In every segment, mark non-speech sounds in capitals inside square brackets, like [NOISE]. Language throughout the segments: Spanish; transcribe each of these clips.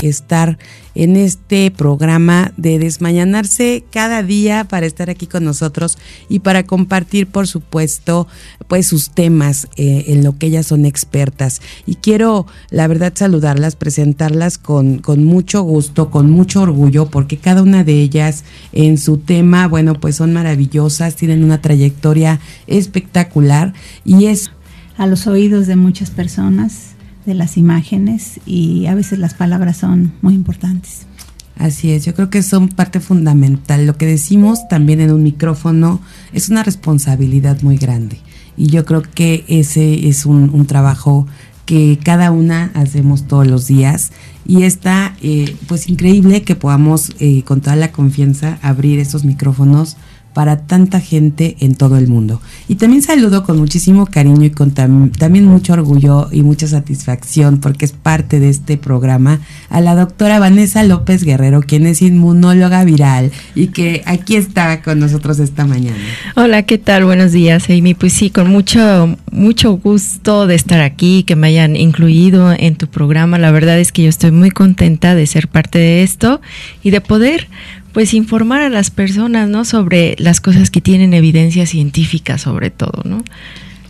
estar en este programa de desmañanarse cada día para estar aquí con nosotros y para compartir, por supuesto, pues sus temas eh, en lo que ellas son expertas. Y quiero, la verdad, saludarlas, presentarlas con, con mucho gusto, con mucho orgullo, porque cada una de ellas en su tema, bueno, pues son maravillosas, tienen una trayectoria espectacular y es... A los oídos de muchas personas de las imágenes y a veces las palabras son muy importantes. Así es, yo creo que son parte fundamental. Lo que decimos también en un micrófono es una responsabilidad muy grande y yo creo que ese es un, trabajo que cada una hacemos todos los días y está eh, pues increíble que podamos eh, con toda la confianza abrir esos micrófonos para tanta gente en todo el mundo. Y también saludo con muchísimo cariño y con también mucho orgullo y mucha satisfacción porque es parte de este programa a la doctora Vanessa López Guerrero, quien es inmunóloga viral y que aquí está con nosotros esta mañana. Hola, ¿qué tal? Buenos días, Amy. Pues sí, con mucho, mucho gusto de estar aquí, que me hayan incluido en tu programa. La verdad es que yo estoy muy contenta de ser parte de esto y de poder pues informar a las personas, ¿no? Sobre las cosas que tienen evidencia científica sobre todo, ¿no?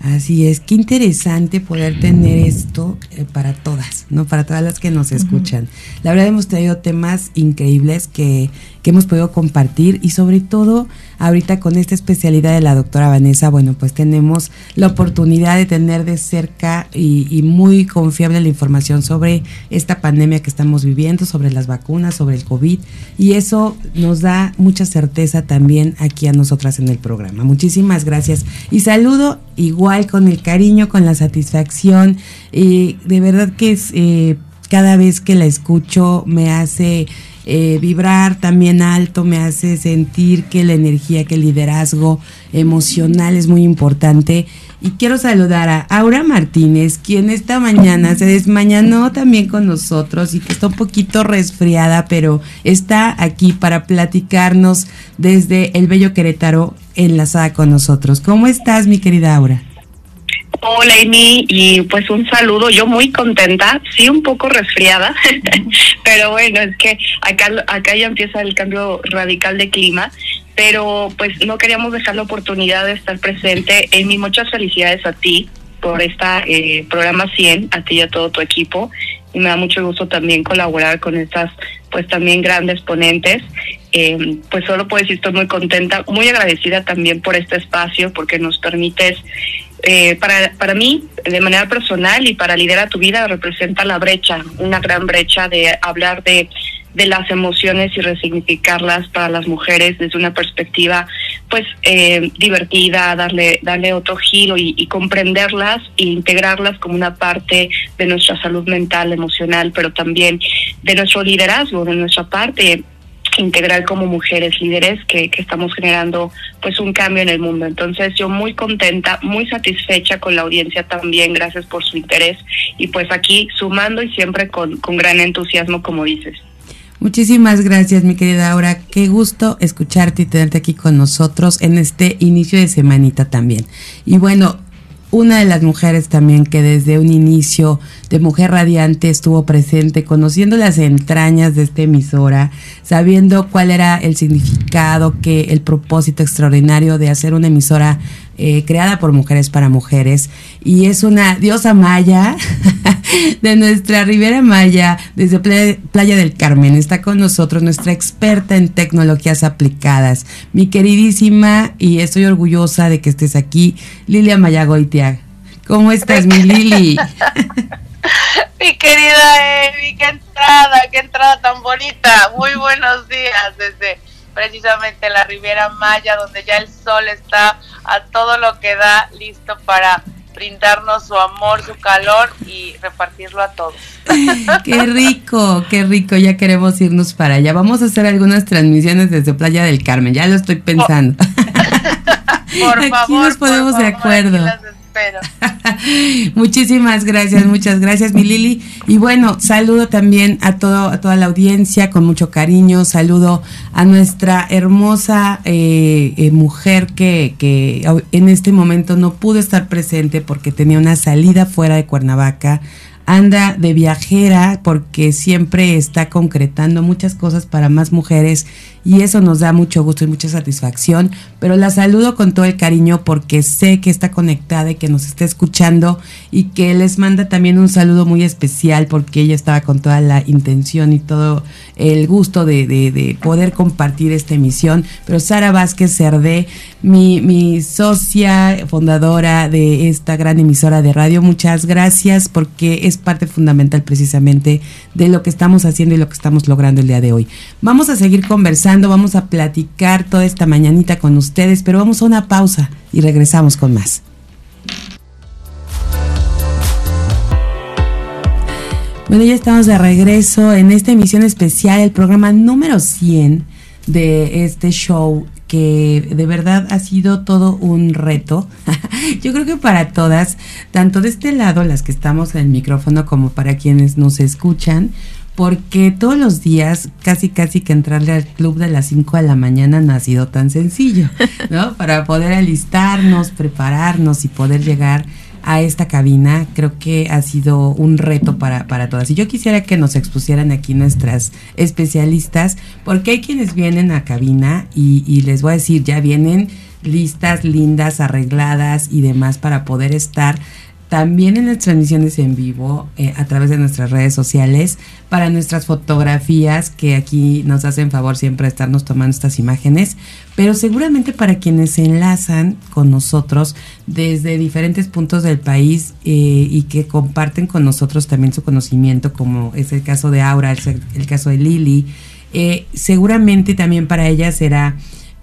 Así es, qué interesante poder tener esto eh, para todas, ¿no? Para todas las que nos escuchan. La verdad hemos tenido temas increíbles que, hemos podido compartir y sobre todo ahorita con esta especialidad de la doctora Vanessa, bueno, pues tenemos la oportunidad de tener de cerca y, muy confiable la información sobre esta pandemia que estamos viviendo, sobre las vacunas, sobre el COVID y eso nos da mucha certeza también aquí a nosotras en el programa. Muchísimas gracias y saludo igual con el cariño, con la satisfacción. y de verdad que eh, cada vez que la escucho me hace eh, vibrar también alto, me hace sentir que la energía, que el liderazgo emocional es muy importante. Y quiero saludar a Aura Martínez, quien esta mañana se desmañanó también con nosotros y que está un poquito resfriada, pero está aquí para platicarnos desde el Bello Querétaro enlazada con nosotros. ¿Cómo estás, mi querida Aura? Hola Amy y pues un saludo, yo muy contenta, sí un poco resfriada, [LAUGHS] pero bueno, es que acá, acá ya empieza el cambio radical de clima, pero pues no queríamos dejar la oportunidad de estar presente. Amy, muchas felicidades a ti por esta eh, programa 100, a ti y a todo tu equipo, y me da mucho gusto también colaborar con estas pues también grandes ponentes. Eh, pues solo puedo decir estoy muy contenta, muy agradecida también por este espacio, porque nos permites eh, para, para mí, de manera personal y para liderar tu vida, representa la brecha, una gran brecha de hablar de, de las emociones y resignificarlas para las mujeres desde una perspectiva pues eh, divertida, darle, darle otro giro y, y, comprenderlas e integrarlas como una parte de nuestra salud mental, emocional, pero también de nuestro liderazgo, de nuestra parte integral como mujeres líderes que, que, estamos generando pues un cambio en el mundo. Entonces yo muy contenta, muy satisfecha con la audiencia también, gracias por su interés y pues aquí sumando y siempre con, con gran entusiasmo como dices. Muchísimas gracias, mi querida Aura. Qué gusto escucharte y tenerte aquí con nosotros en este inicio de semanita también. Y bueno, una de las mujeres también que desde un inicio de Mujer Radiante estuvo presente, conociendo las entrañas de esta emisora, sabiendo cuál era el significado, que el propósito extraordinario de hacer una emisora eh, creada por mujeres para mujeres y es una diosa maya [LAUGHS] de nuestra Ribera Maya desde Playa, del Carmen. Está con nosotros nuestra experta en tecnologías aplicadas, mi queridísima y estoy orgullosa de que estés aquí, Lilia Mayagoitia. ¿Cómo estás, mi Lili? [LAUGHS] mi querida Emi, qué entrada, qué entrada tan bonita. Muy buenos días desde precisamente la Riviera Maya, donde ya el sol está a todo lo que da, listo para brindarnos su amor, su calor y repartirlo a todos. [LAUGHS] Qué rico, qué rico, ya queremos irnos para allá. Vamos a hacer algunas transmisiones desde Playa del Carmen, ya lo estoy pensando. [LAUGHS] por aquí nos ponemos de acuerdo. [LAUGHS] Muchísimas gracias, muchas gracias, mi Lili. Y bueno, saludo también a, todo, a toda la audiencia con mucho cariño. Saludo a nuestra hermosa eh, eh, mujer que, que en este momento no pudo estar presente porque tenía una salida fuera de Cuernavaca anda de viajera porque siempre está concretando muchas cosas para más mujeres y eso nos da mucho gusto y mucha satisfacción, pero la saludo con todo el cariño porque sé que está conectada y que nos está escuchando y que les manda también un saludo muy especial porque ella estaba con toda la intención y todo el gusto de, de, poder compartir esta emisión. Pero Sara Vázquez Cerdé, mi, mi socia fundadora de esta gran emisora de radio, muchas gracias porque es parte fundamental precisamente de lo que estamos haciendo y lo que estamos logrando el día de hoy. Vamos a seguir conversando vamos a platicar toda esta mañanita con ustedes, pero vamos a una pausa y regresamos con más. Bueno, ya estamos de regreso en esta emisión especial, el programa número 100 de este show que de verdad ha sido todo un reto. [LAUGHS] Yo creo que para todas, tanto de este lado, las que estamos en el micrófono, como para quienes nos escuchan, porque todos los días casi casi que entrarle al club de las 5 de la mañana no ha sido tan sencillo, [LAUGHS] ¿no? Para poder alistarnos, prepararnos y poder llegar a esta cabina, creo que ha sido un reto para, para todas. Y yo quisiera que nos expusieran aquí nuestras especialistas, porque hay quienes vienen a cabina y, y les voy a decir, ya vienen listas, lindas, arregladas y demás para poder estar también en las transmisiones en vivo eh, a través de nuestras redes sociales, para nuestras fotografías que aquí nos hacen favor siempre estarnos tomando estas imágenes, pero seguramente para quienes se enlazan con nosotros desde diferentes puntos del país eh, y que comparten con nosotros también su conocimiento, como es el caso de Aura, el, caso de Lili, eh, seguramente también para ellas será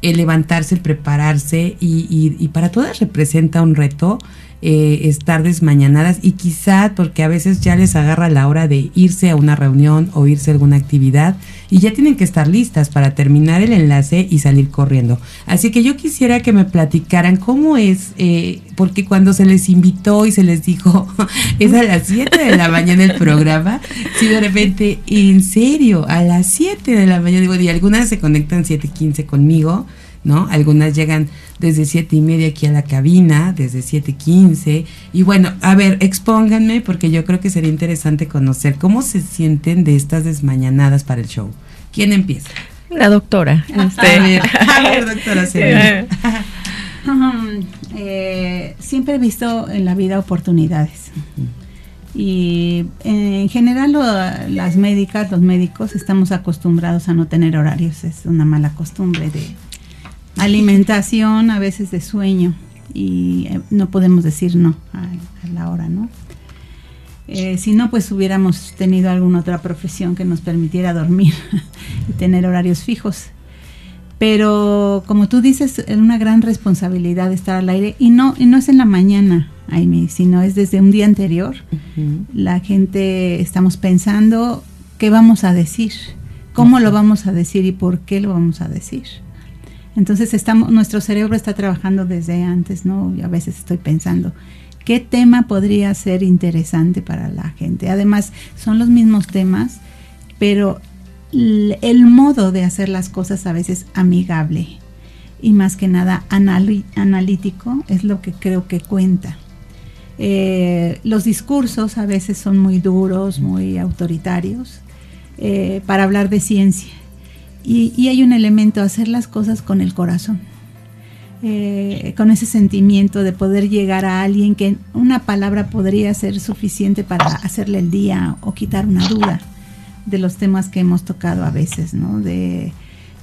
el levantarse, el prepararse y para todas representa un reto eh, estar desmañanadas y quizá porque a veces ya les agarra la hora de irse a una reunión o irse a alguna actividad y ya tienen que estar listas para terminar el enlace y salir corriendo. Así que yo quisiera que me platicaran cómo es, eh, porque cuando se les invitó y se les dijo, [LAUGHS] es a las 7 de la mañana el programa, si de repente, en serio, a las 7 de la mañana, digo, y algunas se conectan 7.15 conmigo, ¿no? Algunas llegan desde siete y media aquí a la cabina, desde siete quince. Y bueno, a ver, expónganme porque yo creo que sería interesante conocer cómo se sienten de estas desmañanadas para el show. ¿Quién empieza? La doctora. Este. A, ver, doctora. [LAUGHS] [LAUGHS] eh, siempre he visto en la vida oportunidades. Y en general las médicas, los médicos, estamos acostumbrados a no tener horarios. Es una mala costumbre de alimentación, a veces de sueño y eh, no podemos decir no a, la hora, ¿no? Eh, si no, pues hubiéramos tenido alguna otra profesión que nos permitiera dormir [LAUGHS] y tener horarios fijos. Pero como tú dices, es una gran responsabilidad estar al aire y no, y no es en la mañana, Aime, sino es desde un día anterior. La gente estamos pensando qué vamos a decir, cómo lo vamos a decir y por qué lo vamos a decir. Entonces estamos, nuestro cerebro está trabajando desde antes, ¿no? Y a veces estoy pensando, ¿qué tema podría ser interesante para la gente? Además, son los mismos temas, pero el modo de hacer las cosas a veces amigable y más que nada analítico es lo que creo que cuenta. Eh, los discursos a veces son muy duros, muy autoritarios eh, para hablar de ciencia y, hay un elemento, hacer las cosas con el corazón. Eh, con ese sentimiento de poder llegar a alguien que una palabra podría ser suficiente para hacerle el día o quitar una duda de los temas que hemos tocado a veces, ¿no? De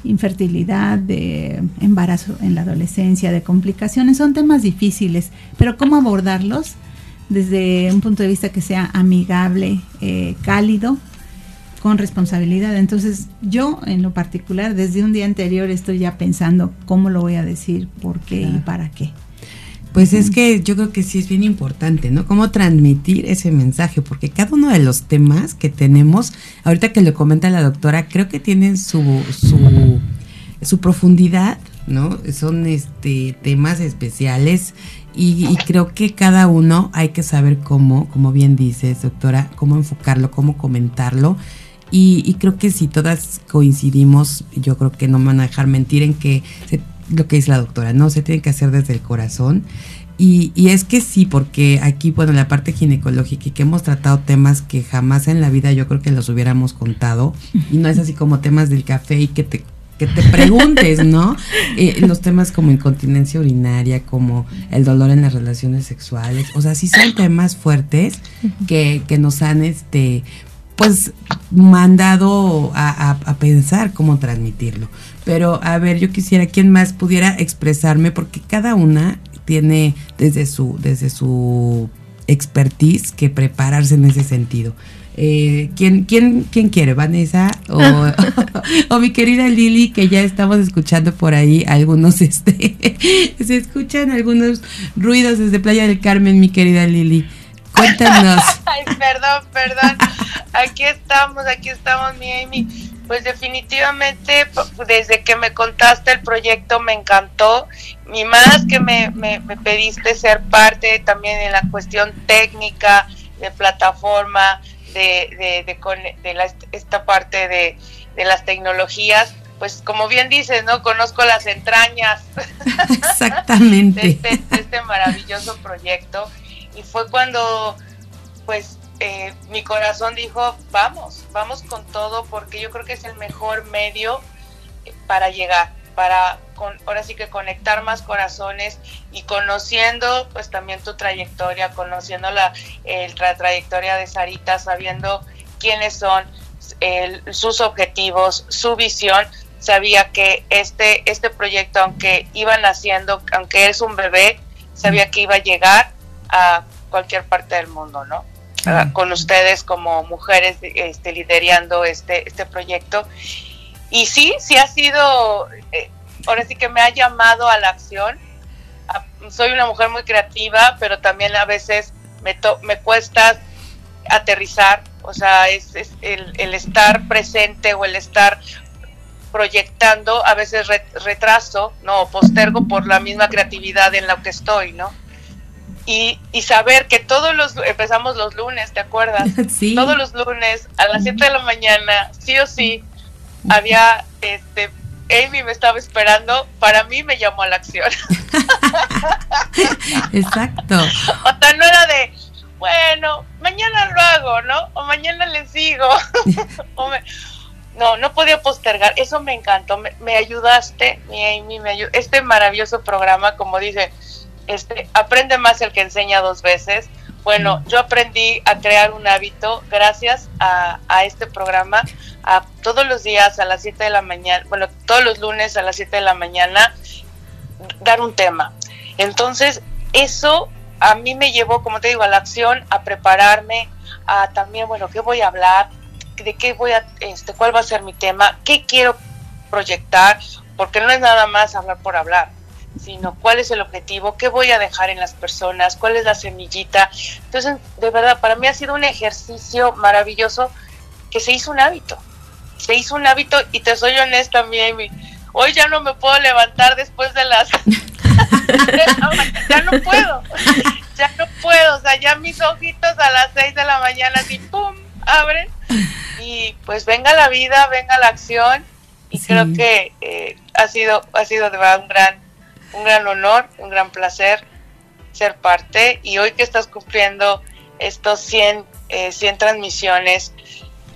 infertilidad, de embarazo en la adolescencia, de complicaciones, son temas difíciles, pero cómo abordarlos desde un punto de vista que sea amigable, eh, cálido con responsabilidad. Entonces yo en lo particular desde un día anterior estoy ya pensando cómo lo voy a decir, por qué y para qué. Pues es que yo creo que sí es bien importante, ¿no? Cómo transmitir ese mensaje, porque cada uno de los temas que tenemos, ahorita que lo comenta la doctora, creo que tienen su, su, su profundidad ¿no? Son este temas especiales y, creo que cada uno hay que saber cómo, como bien dices, doctora, cómo enfocarlo, cómo comentarlo. Y, creo que si todas coincidimos, yo creo que no me van a dejar mentir en que lo que dice la doctora, no se tiene que hacer desde el corazón. Y, y, es que sí, porque aquí, bueno, la parte ginecológica y que hemos tratado temas que jamás en la vida yo creo que los hubiéramos contado. Y no es así como temas del café y que te que te preguntes, ¿no? [LAUGHS] Eh, los temas como incontinencia urinaria, como el dolor en las relaciones sexuales, o sea, sí son temas fuertes que, que nos han, este, pues, mandado a, a, pensar cómo transmitirlo. Pero, a ver, yo quisiera quien más pudiera expresarme, porque cada una tiene desde su, desde su expertise que prepararse en ese sentido. Eh, ¿quién, quién, quién quiere? ¿Vanessa? O, [LAUGHS] [LAUGHS] mi querida Lili, que ya estamos escuchando por ahí algunos, [LAUGHS] este, se escuchan algunos ruidos desde Playa del Carmen, mi querida Lili. Cuéntanos. [LAUGHS] Ay, perdón, perdón. Aquí estamos, aquí estamos, mi Amy. Pues definitivamente, desde que me contaste el proyecto me encantó. Y más que me, me, me pediste ser parte también en la cuestión técnica, de plataforma, de, de, de, esta parte de, las tecnologías, pues como bien dices, ¿no? Conozco las entrañas [LAUGHS] Exactamente. Este, de, este, maravilloso proyecto. Y fue cuando, pues, eh, mi corazón dijo, vamos, vamos con todo, porque yo creo que es el mejor medio para llegar para con, ahora sí que conectar más corazones y conociendo pues también tu trayectoria, conociendo la, trayectoria de Sarita, sabiendo quiénes son, sus objetivos, su visión, sabía que este, este proyecto, aunque iba naciendo, aunque es un bebé, sabía que iba a llegar a cualquier parte del mundo, ¿no? Con ustedes como mujeres este, liderando este, este proyecto y sí, sí ha sido, eh, ahora sí que me ha llamado a la acción. soy una mujer muy creativa, pero también a veces me, me cuesta aterrizar, o sea, es, el, estar presente o el estar proyectando, a veces retraso, no, postergo por la misma creatividad en la que estoy, ¿no? Y, y, saber que todos los, empezamos los lunes, ¿te acuerdas? [LAUGHS] Sí. Todos los lunes a las 7 de la mañana, sí o sí, había, este, Amy me estaba esperando, para mí me llamó a la acción. [LAUGHS] Exacto. [LAUGHS] O sea, no era de, bueno, mañana lo hago, ¿no? O mañana le sigo. no, no podía postergar. Eso me encantó. Me, ayudaste, mi Amy, me ayudó. Este maravilloso programa, como dice, este, aprende más el que enseña dos veces. Bueno, yo aprendí a crear un hábito gracias a, a este programa a todos los días a las 7 de la mañana, bueno, todos los lunes a las 7 de la mañana, dar un tema. Entonces, eso a mí me llevó, como te digo, a la acción, a prepararme, a también, bueno, ¿qué voy a hablar? ¿De qué voy a, este, cuál va a ser mi tema? ¿Qué quiero proyectar? Porque no es nada más hablar por hablar, sino cuál es el objetivo, qué voy a dejar en las personas, cuál es la semillita. Entonces, de verdad, para mí ha sido un ejercicio maravilloso que se hizo un hábito se hizo un hábito y te soy honesta, mi Amy. Hoy ya no me puedo levantar después de las... [LAUGHS] ya no puedo, ya no puedo, o sea, ya mis ojitos a las 6 de la mañana así, ¡pum!, abren y pues venga la vida, venga la acción y creo que eh, ha sido ha sido de verdad un gran un gran honor, un gran placer ser parte. Y hoy que estás cumpliendo estos 100 100 eh, transmisiones,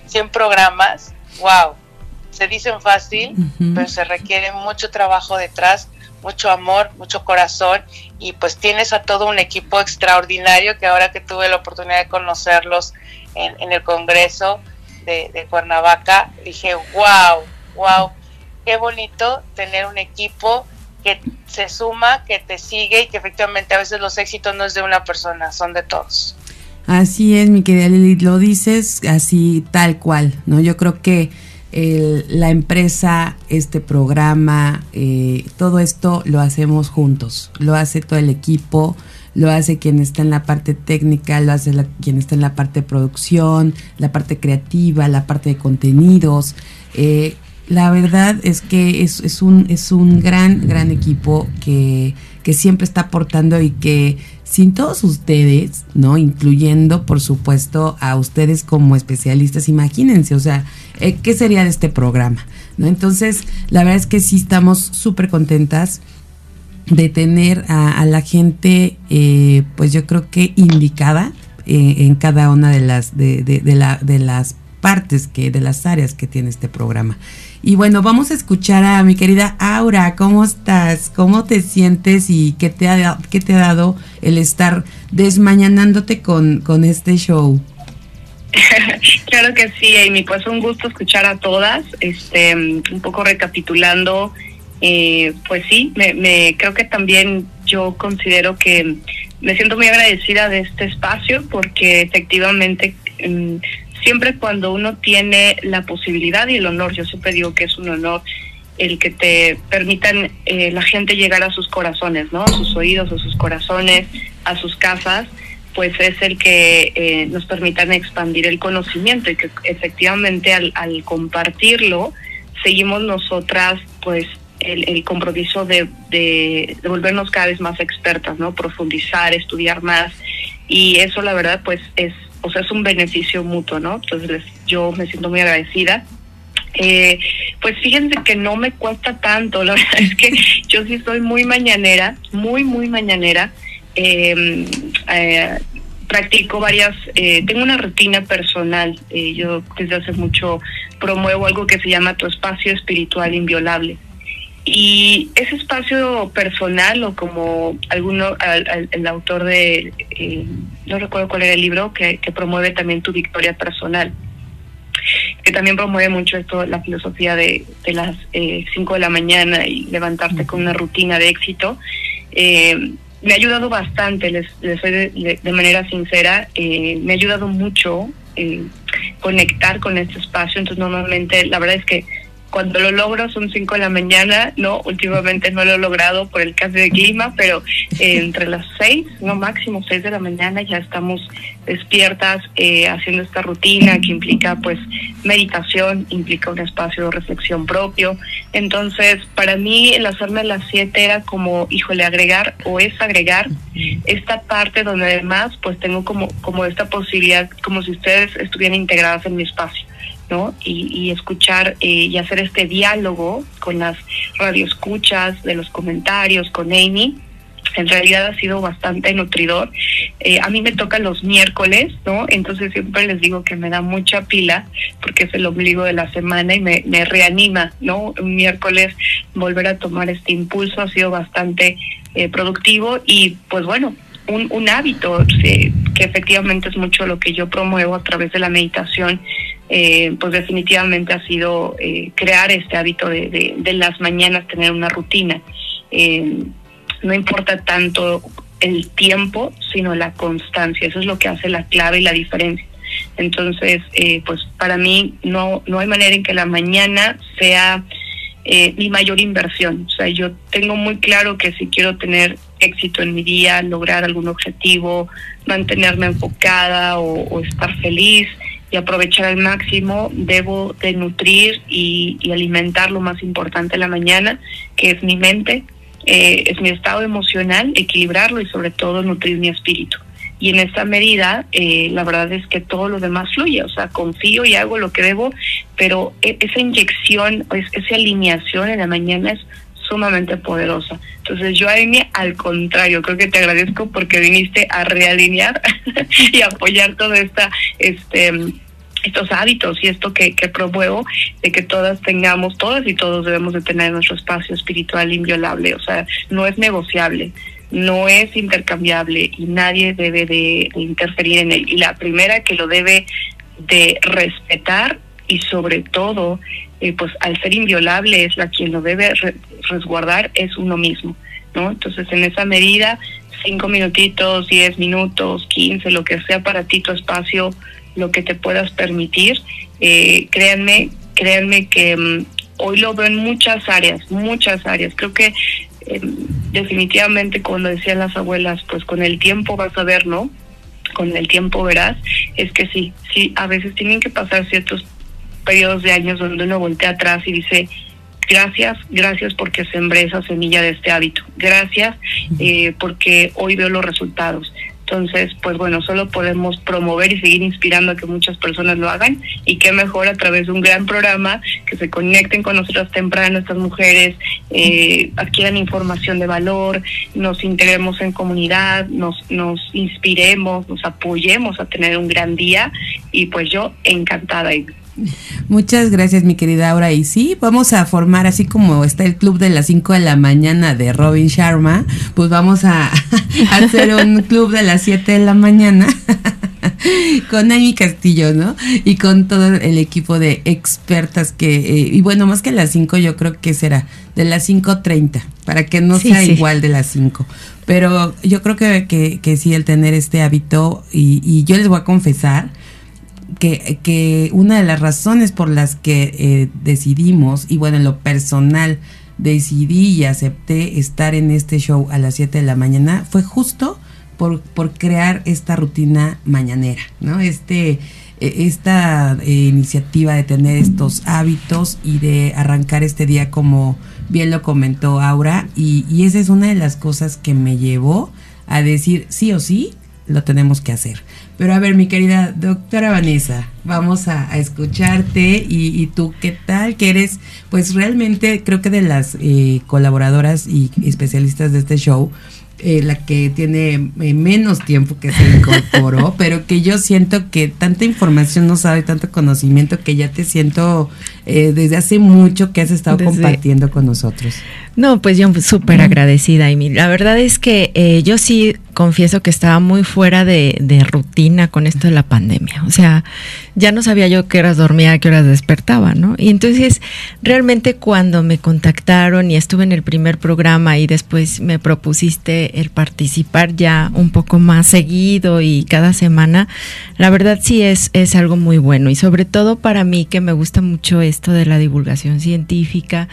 100 programas, wow, se dicen fácil, pero se requiere mucho trabajo detrás, mucho amor, mucho corazón. Y pues tienes a todo un equipo extraordinario que ahora que tuve la oportunidad de conocerlos en, el Congreso de, Cuernavaca, dije, wow, wow, qué bonito tener un equipo que se suma, que te sigue y que efectivamente a veces los éxitos no es de una persona, son de todos. Así es, mi querida Lili, lo dices así tal cual, ¿no? Yo creo que la empresa, este programa, eh, todo esto lo hacemos juntos, lo hace todo el equipo, lo hace quien está en la parte técnica, lo hace quien está en la parte de producción, la parte creativa, la parte de contenidos. Eh, la verdad es que es, un, es un gran, gran equipo que, que siempre está aportando y que sin todos ustedes, ¿no? Incluyendo, por supuesto, a ustedes como especialistas, imagínense, o sea, eh, ¿qué sería de este programa? ¿No? Entonces, la verdad es que sí estamos súper contentas de tener a, la gente, eh, pues yo creo que indicada eh, en cada una de las, de, de, de, la, de las partes que, de las áreas que tiene este programa. Y bueno, vamos a escuchar a mi querida Aura. ¿Cómo estás? ¿Cómo te sientes y qué te ha, qué te ha dado el estar desmañanándote con, con este show? [LAUGHS] claro que sí, Amy. Pues un gusto escuchar a todas. Este, un poco recapitulando, eh, pues sí, me, me creo que también yo considero que me siento muy agradecida de este espacio porque efectivamente mm, siempre cuando uno tiene la posibilidad y el honor, yo siempre digo que es un honor el que te permitan eh, la gente llegar a sus corazones, ¿no? A sus oídos, a sus corazones, a sus casas, pues es el que eh, nos permitan expandir el conocimiento y que efectivamente al, compartirlo seguimos nosotras pues el, compromiso de, de, de, volvernos cada vez más expertas, ¿no? Profundizar, estudiar más y eso la verdad pues es sea, es un beneficio mutuo, ¿no? Entonces yo me siento muy agradecida. Eh, pues fíjense que no me cuesta tanto, [LAUGHS] la verdad es que yo sí soy muy mañanera, muy, muy mañanera. Eh, eh, practico varias, eh, tengo una rutina personal, eh, yo desde hace mucho promuevo algo que se llama tu espacio espiritual inviolable. Y ese espacio personal, o como alguno, al, el autor de, eh, no recuerdo cuál era el libro, que, promueve también tu victoria personal, que también promueve mucho esto, la filosofía de, de las 5 eh, de la mañana y levantarte con una rutina de éxito, eh, me ha ayudado bastante, les, les soy de, de, manera sincera, eh, me ha ayudado mucho conectar con este espacio, entonces normalmente la verdad es que cuando lo logro son 5 de la mañana, no, últimamente no lo he logrado por el cambio de clima, pero eh, [LAUGHS] entre las 6, no máximo 6 de la mañana ya estamos despiertas eh, haciendo esta rutina que implica pues meditación, implica un espacio de reflexión propio. Entonces, para mí el hacerme a las 7 era como, híjole, agregar o es agregar esta parte donde además pues tengo como, como esta posibilidad, como si ustedes estuvieran integradas en mi espacio. ¿No? Y, y escuchar eh, y hacer este diálogo con las radioescuchas, de los comentarios, con Amy, en realidad ha sido bastante nutridor. Eh, a mí me toca los miércoles, ¿no? Entonces siempre les digo que me da mucha pila porque es el ombligo de la semana y me, reanima, ¿no? Un miércoles volver a tomar este impulso ha sido bastante eh, productivo y pues bueno, un, un hábito que efectivamente es mucho lo que yo promuevo a través de la meditación eh, pues definitivamente ha sido eh, crear este hábito de, de, de, las mañanas, tener una rutina. Eh, no importa tanto el tiempo, sino la constancia. Eso es lo que hace la clave y la diferencia. Entonces, eh, pues para mí no, no hay manera en que la mañana sea eh, mi mayor inversión. O sea, yo tengo muy claro que si quiero tener éxito en mi día, lograr algún objetivo, mantenerme enfocada o, estar feliz, y aprovechar al máximo, debo de nutrir y, alimentar lo más importante la mañana, que es mi mente, eh, es mi estado emocional, equilibrarlo y sobre todo nutrir mi espíritu. Y en esta medida, eh, la verdad es que todo lo demás fluye, o sea, confío y hago lo que debo, pero esa inyección, esa alineación en la mañana es sumamente poderosa. Entonces yo, Amy, al contrario, creo que te agradezco porque viniste a realinear [LAUGHS] y apoyar toda esta, este, estos hábitos y esto que, que promuevo de que todas tengamos, todas y todos debemos de tener nuestro espacio espiritual inviolable, o sea, no es negociable no es intercambiable y nadie debe de, de, interferir en él. Y la primera que lo debe de respetar y sobre todo, eh, pues al ser inviolable es la quien lo debe re resguardar es uno mismo, ¿no? Entonces en esa medida, cinco minutitos, diez minutos, quince, lo que sea para ti tu espacio, lo que te puedas permitir, eh, créanme, créanme que um, hoy lo veo en muchas áreas, muchas áreas. Creo que eh, definitivamente, como decían las abuelas, pues con el tiempo vas a ver, ¿no? Con el tiempo verás, es que sí, sí, a veces tienen que pasar ciertos periodos de años donde uno voltea atrás y dice, gracias, gracias porque sembré esa semilla de este hábito, gracias eh, porque hoy veo los resultados. Entonces, pues bueno, solo podemos promover y seguir inspirando a que muchas personas lo hagan y qué mejor a través de un gran programa que se conecten con nosotras temprano, estas mujeres, eh, adquieran información de valor, nos integremos en comunidad, nos, nos inspiremos, nos apoyemos a tener un gran día y pues yo encantada. [LAUGHS] Muchas gracias, mi querida Aura. Y sí, vamos a formar, así como está el club de las 5 de la mañana de Robin Sharma, pues vamos a, [LAUGHS] hacer un club de las 7 de la mañana [LAUGHS] con Amy Castillo, ¿no? Y con todo el equipo de expertas que, eh, y bueno, más que las 5, yo creo que será de las 5.30, para que no sea igual de las 5. Pero yo creo que, que, que, sí, el tener este hábito, y, y yo les voy a confesar, que, que, una de las razones por las que eh, decidimos, y bueno, en lo personal, decidí y acepté estar en este show a las 7 de la mañana, fue justo por, por crear esta rutina mañanera, ¿no? Este, e, esta eh, iniciativa de tener estos hábitos y de arrancar este día como bien lo comentó Aura, y, y esa es una de las cosas que me llevó a decir sí o sí, lo tenemos que hacer. Pero a ver, mi querida doctora Vanessa, vamos a, escucharte y, tú, ¿qué tal? Que eres, pues realmente creo que de las eh, colaboradoras y especialistas de este show, eh, la que tiene eh, menos tiempo que se incorporó, [LAUGHS] pero que yo siento que tanta información no sabe, tanto conocimiento que ya te siento desde hace mucho que has estado compartiendo con nosotros. No, pues yo súper agradecida, y La verdad es que yo sí confieso que estaba muy fuera de, rutina con esto de la pandemia. O sea, ya no sabía yo qué horas dormía, qué horas despertaba, ¿no? Y entonces, realmente cuando me contactaron y estuve en el primer programa y después me propusiste el participar ya un poco más seguido y cada semana, la verdad sí es, es algo muy bueno. Y sobre todo para mí que me gusta mucho esto de la divulgación científica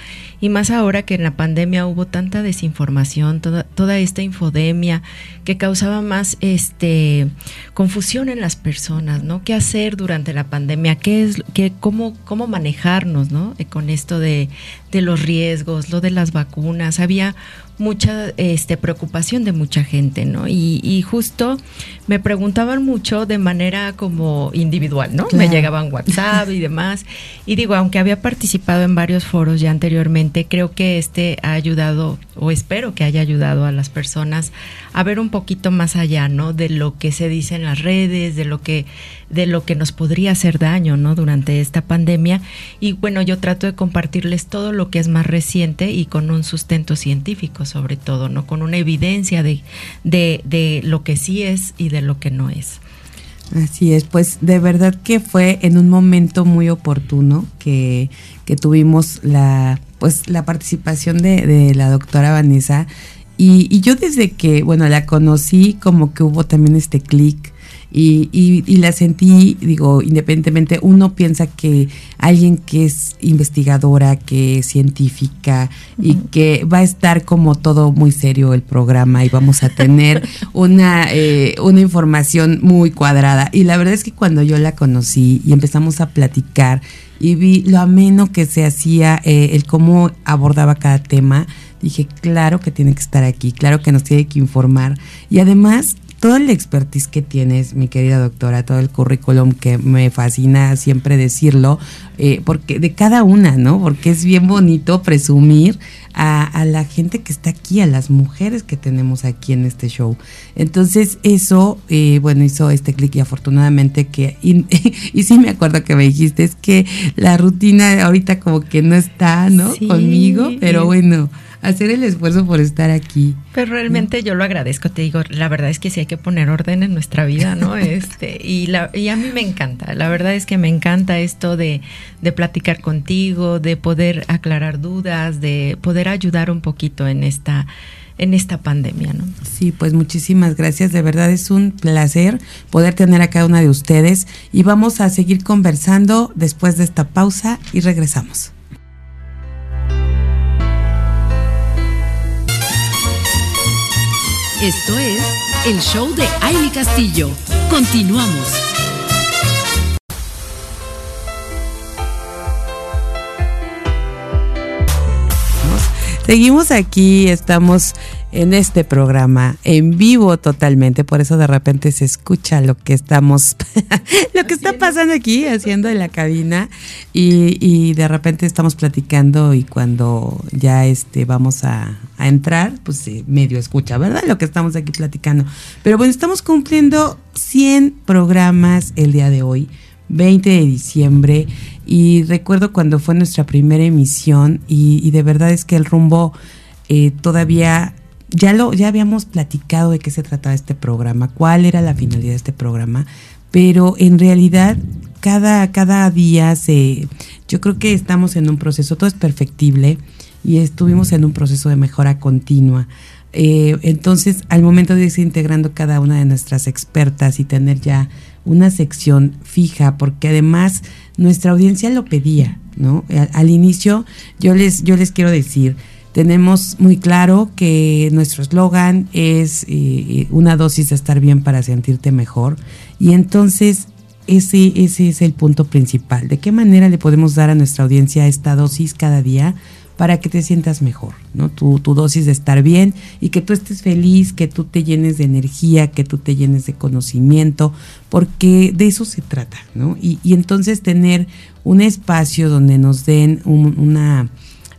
y más ahora que en la pandemia hubo tanta desinformación, toda, toda esta infodemia que causaba más este confusión en las personas, ¿no? ¿Qué hacer durante la pandemia? ¿Qué es qué cómo cómo manejarnos, ¿no? Eh, con esto de, de los riesgos, lo de las vacunas. Había mucha este, preocupación de mucha gente, ¿no? Y, y, justo me preguntaban mucho de manera como individual, ¿no? Me llegaban WhatsApp y demás. Y digo, aunque había participado en varios foros ya anteriormente, creo que este ha ayudado, o espero que haya ayudado a las personas a ver un poquito más allá, ¿no? De lo que se dice en las redes, de lo que, de lo que nos podría hacer daño, ¿no? Durante esta pandemia. Y bueno, yo trato de compartirles todo lo que es más reciente y con un sustento científico sobre todo, ¿no? Con una evidencia de, de, lo que sí es y de lo que no es. Así es, pues de verdad que fue en un momento muy oportuno que, que tuvimos la pues la participación de, de la doctora Vanessa y, y, yo desde que, bueno, la conocí como que hubo también este clic y, y, la sentí, digo, independientemente, uno piensa que alguien que es investigadora, que es científica y que va a estar como todo muy serio el programa y vamos a tener [LAUGHS] una, eh, una información muy cuadrada. Y la verdad es que cuando yo la conocí y empezamos a platicar y vi lo ameno que se hacía, eh, el cómo abordaba cada tema, dije, claro que tiene que estar aquí, claro que nos tiene que informar. Y además todo el expertise que tienes, mi querida doctora, todo el currículum que me fascina siempre decirlo, eh, porque de cada una, ¿no? Porque es bien bonito presumir a, la gente que está aquí, a las mujeres que tenemos aquí en este show. Entonces, eso, eh, bueno, hizo este clic y afortunadamente que, y, [LAUGHS] y, sí me acuerdo que me dijiste, es que la rutina ahorita como que no está, ¿no? Conmigo, pero bueno hacer el esfuerzo por estar aquí. Pero realmente yo lo agradezco, te digo, la verdad es que sí hay que poner orden en nuestra vida, ¿no? [LAUGHS] Este, y, la, y a mí me encanta, la verdad es que me encanta esto de, de platicar contigo, de poder aclarar dudas, de poder ayudar un poquito en esta en esta pandemia, ¿no? Sí, pues muchísimas gracias, de verdad es un placer poder tener a cada una de ustedes y vamos a seguir conversando después de esta pausa y regresamos. Esto es el show de Aile Castillo. Continuamos. Seguimos aquí, estamos en este programa en vivo totalmente, por eso de repente se escucha lo que estamos, [LAUGHS] lo que está pasando aquí haciendo en la cabina y, y de repente estamos platicando y cuando ya este vamos a, a entrar, pues medio escucha, ¿verdad? Lo que estamos aquí platicando. Pero bueno, estamos cumpliendo 100 programas el día de hoy. 20 de diciembre y recuerdo cuando fue nuestra primera emisión y, y de verdad es que el rumbo eh, todavía ya lo ya habíamos platicado de qué se trataba este programa, cuál era la finalidad de este programa, pero en realidad cada cada día se yo creo que estamos en un proceso todo es perfectible y estuvimos en un proceso de mejora continua. Eh, entonces, al momento de irse integrando cada una de nuestras expertas y tener ya una sección fija, porque además nuestra audiencia lo pedía, ¿no? Al, al inicio, yo les, yo les quiero decir, tenemos muy claro que nuestro eslogan es eh, una dosis de estar bien para sentirte mejor. Y entonces ese, ese es el punto principal. ¿De qué manera le podemos dar a nuestra audiencia esta dosis cada día para que te sientas mejor? ¿no? Tu, tu dosis de estar bien y que tú estés feliz, que tú te llenes de energía, que tú te llenes de conocimiento, porque de eso se trata. ¿no? Y, y entonces tener un espacio donde nos den un, una...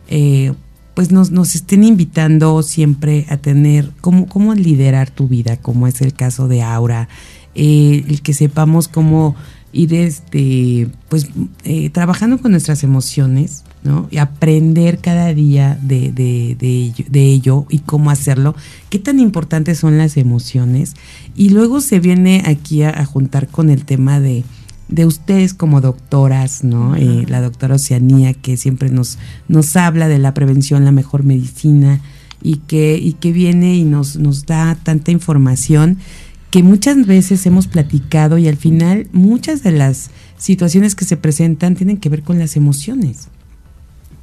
Eh, pues nos, nos estén invitando siempre a tener cómo, cómo liderar tu vida, como es el caso de Aura, eh, el que sepamos cómo ir este, pues eh, trabajando con nuestras emociones, ¿no? Y aprender cada día de, de, de, ello, y cómo hacerlo, qué tan importantes son las emociones. Y luego se viene aquí a juntar con el tema de, de ustedes como doctoras, ¿no? Eh, la doctora Oceanía, que siempre nos, nos habla de la prevención, la mejor medicina, y que, y que viene y nos, nos da tanta información que muchas veces hemos platicado y al final muchas de las situaciones que se presentan tienen que ver con las emociones.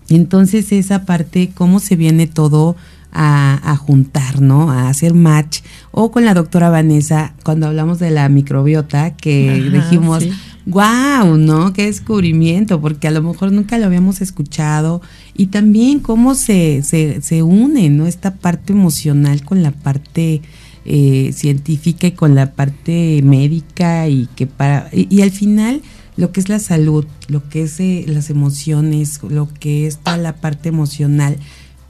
Entonces esa parte, cómo se viene todo a, a, juntar, ¿no? A hacer match. O con la doctora Vanessa, cuando hablamos de la microbiota, que Ajá, dijimos, sí. wow, ¿no? Qué descubrimiento, porque a lo mejor nunca lo habíamos escuchado. Y también cómo se, se, se une, ¿no? Esta parte emocional con la parte eh, científica y con la parte médica y que para... y, y al final lo que es la salud, lo que es eh, las emociones, lo que es toda la parte emocional,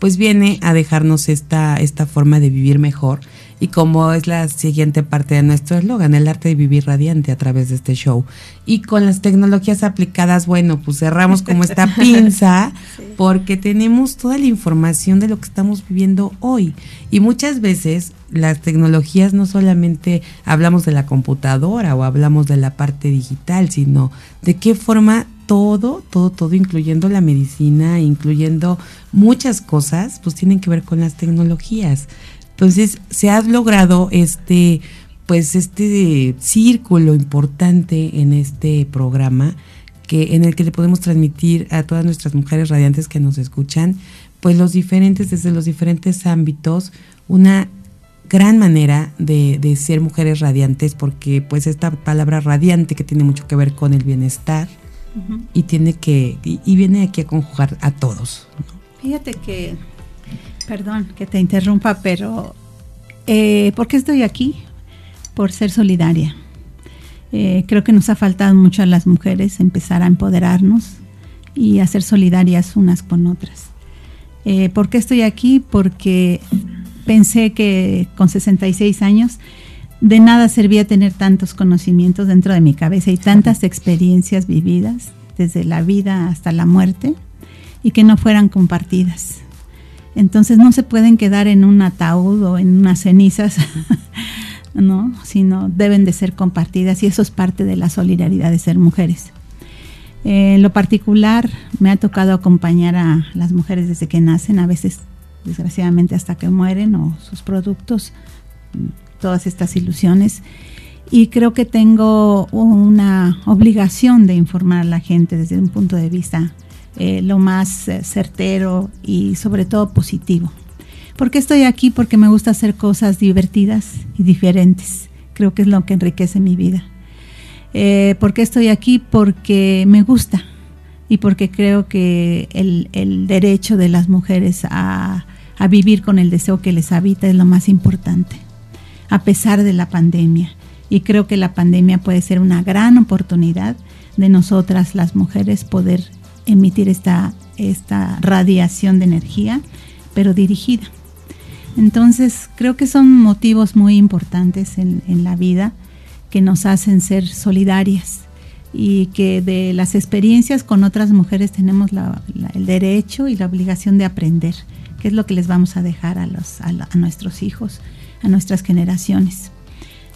pues viene a dejarnos esta, esta forma de vivir mejor. Y como es la siguiente parte de nuestro eslogan, el arte de vivir radiante a través de este show. Y con las tecnologías aplicadas, bueno, pues cerramos como esta [LAUGHS] pinza, sí. porque tenemos toda la información de lo que estamos viviendo hoy. Y muchas veces las tecnologías no solamente hablamos de la computadora o hablamos de la parte digital, sino de qué forma todo, todo, todo, incluyendo la medicina, incluyendo muchas cosas, pues tienen que ver con las tecnologías. Entonces, se ha logrado este, pues este círculo importante en este programa que en el que le podemos transmitir a todas nuestras mujeres radiantes que nos escuchan, pues los diferentes desde los diferentes ámbitos una gran manera de, de, ser mujeres radiantes porque pues esta palabra radiante que tiene mucho que ver con el bienestar y tiene que y, viene aquí a conjugar a todos fíjate que perdón que te interrumpa pero eh, ¿por qué estoy aquí? por ser solidaria eh, creo que nos ha faltado mucho a las mujeres empezar a empoderarnos y a ser solidarias unas con otras eh, ¿por qué estoy aquí? porque pensé que con 66 años de nada servía tener tantos conocimientos dentro de mi cabeza y tantas experiencias vividas, desde la vida hasta la muerte, y que no fueran compartidas. Entonces no se pueden quedar en un ataúd o en unas cenizas, [LAUGHS] ¿no? sino deben de ser compartidas y eso es parte de la solidaridad de ser mujeres. En lo particular, me ha tocado acompañar a las mujeres desde que nacen, a veces desgraciadamente hasta que mueren o sus productos, todas estas ilusiones. Y creo que tengo una obligación de informar a la gente desde un punto de vista eh, lo más eh, certero y sobre todo positivo. ¿Por qué estoy aquí? Porque me gusta hacer cosas divertidas y diferentes. Creo que es lo que enriquece mi vida. Eh, ¿Por qué estoy aquí? Porque me gusta y porque creo que el, el derecho de las mujeres a, a vivir con el deseo que les habita es lo más importante, a pesar de la pandemia. Y creo que la pandemia puede ser una gran oportunidad de nosotras las mujeres poder emitir esta, esta radiación de energía, pero dirigida. Entonces, creo que son motivos muy importantes en, en la vida que nos hacen ser solidarias y que de las experiencias con otras mujeres tenemos el derecho y la obligación de aprender, que es lo que les vamos a dejar a, los, a nuestros hijos, a nuestras generaciones.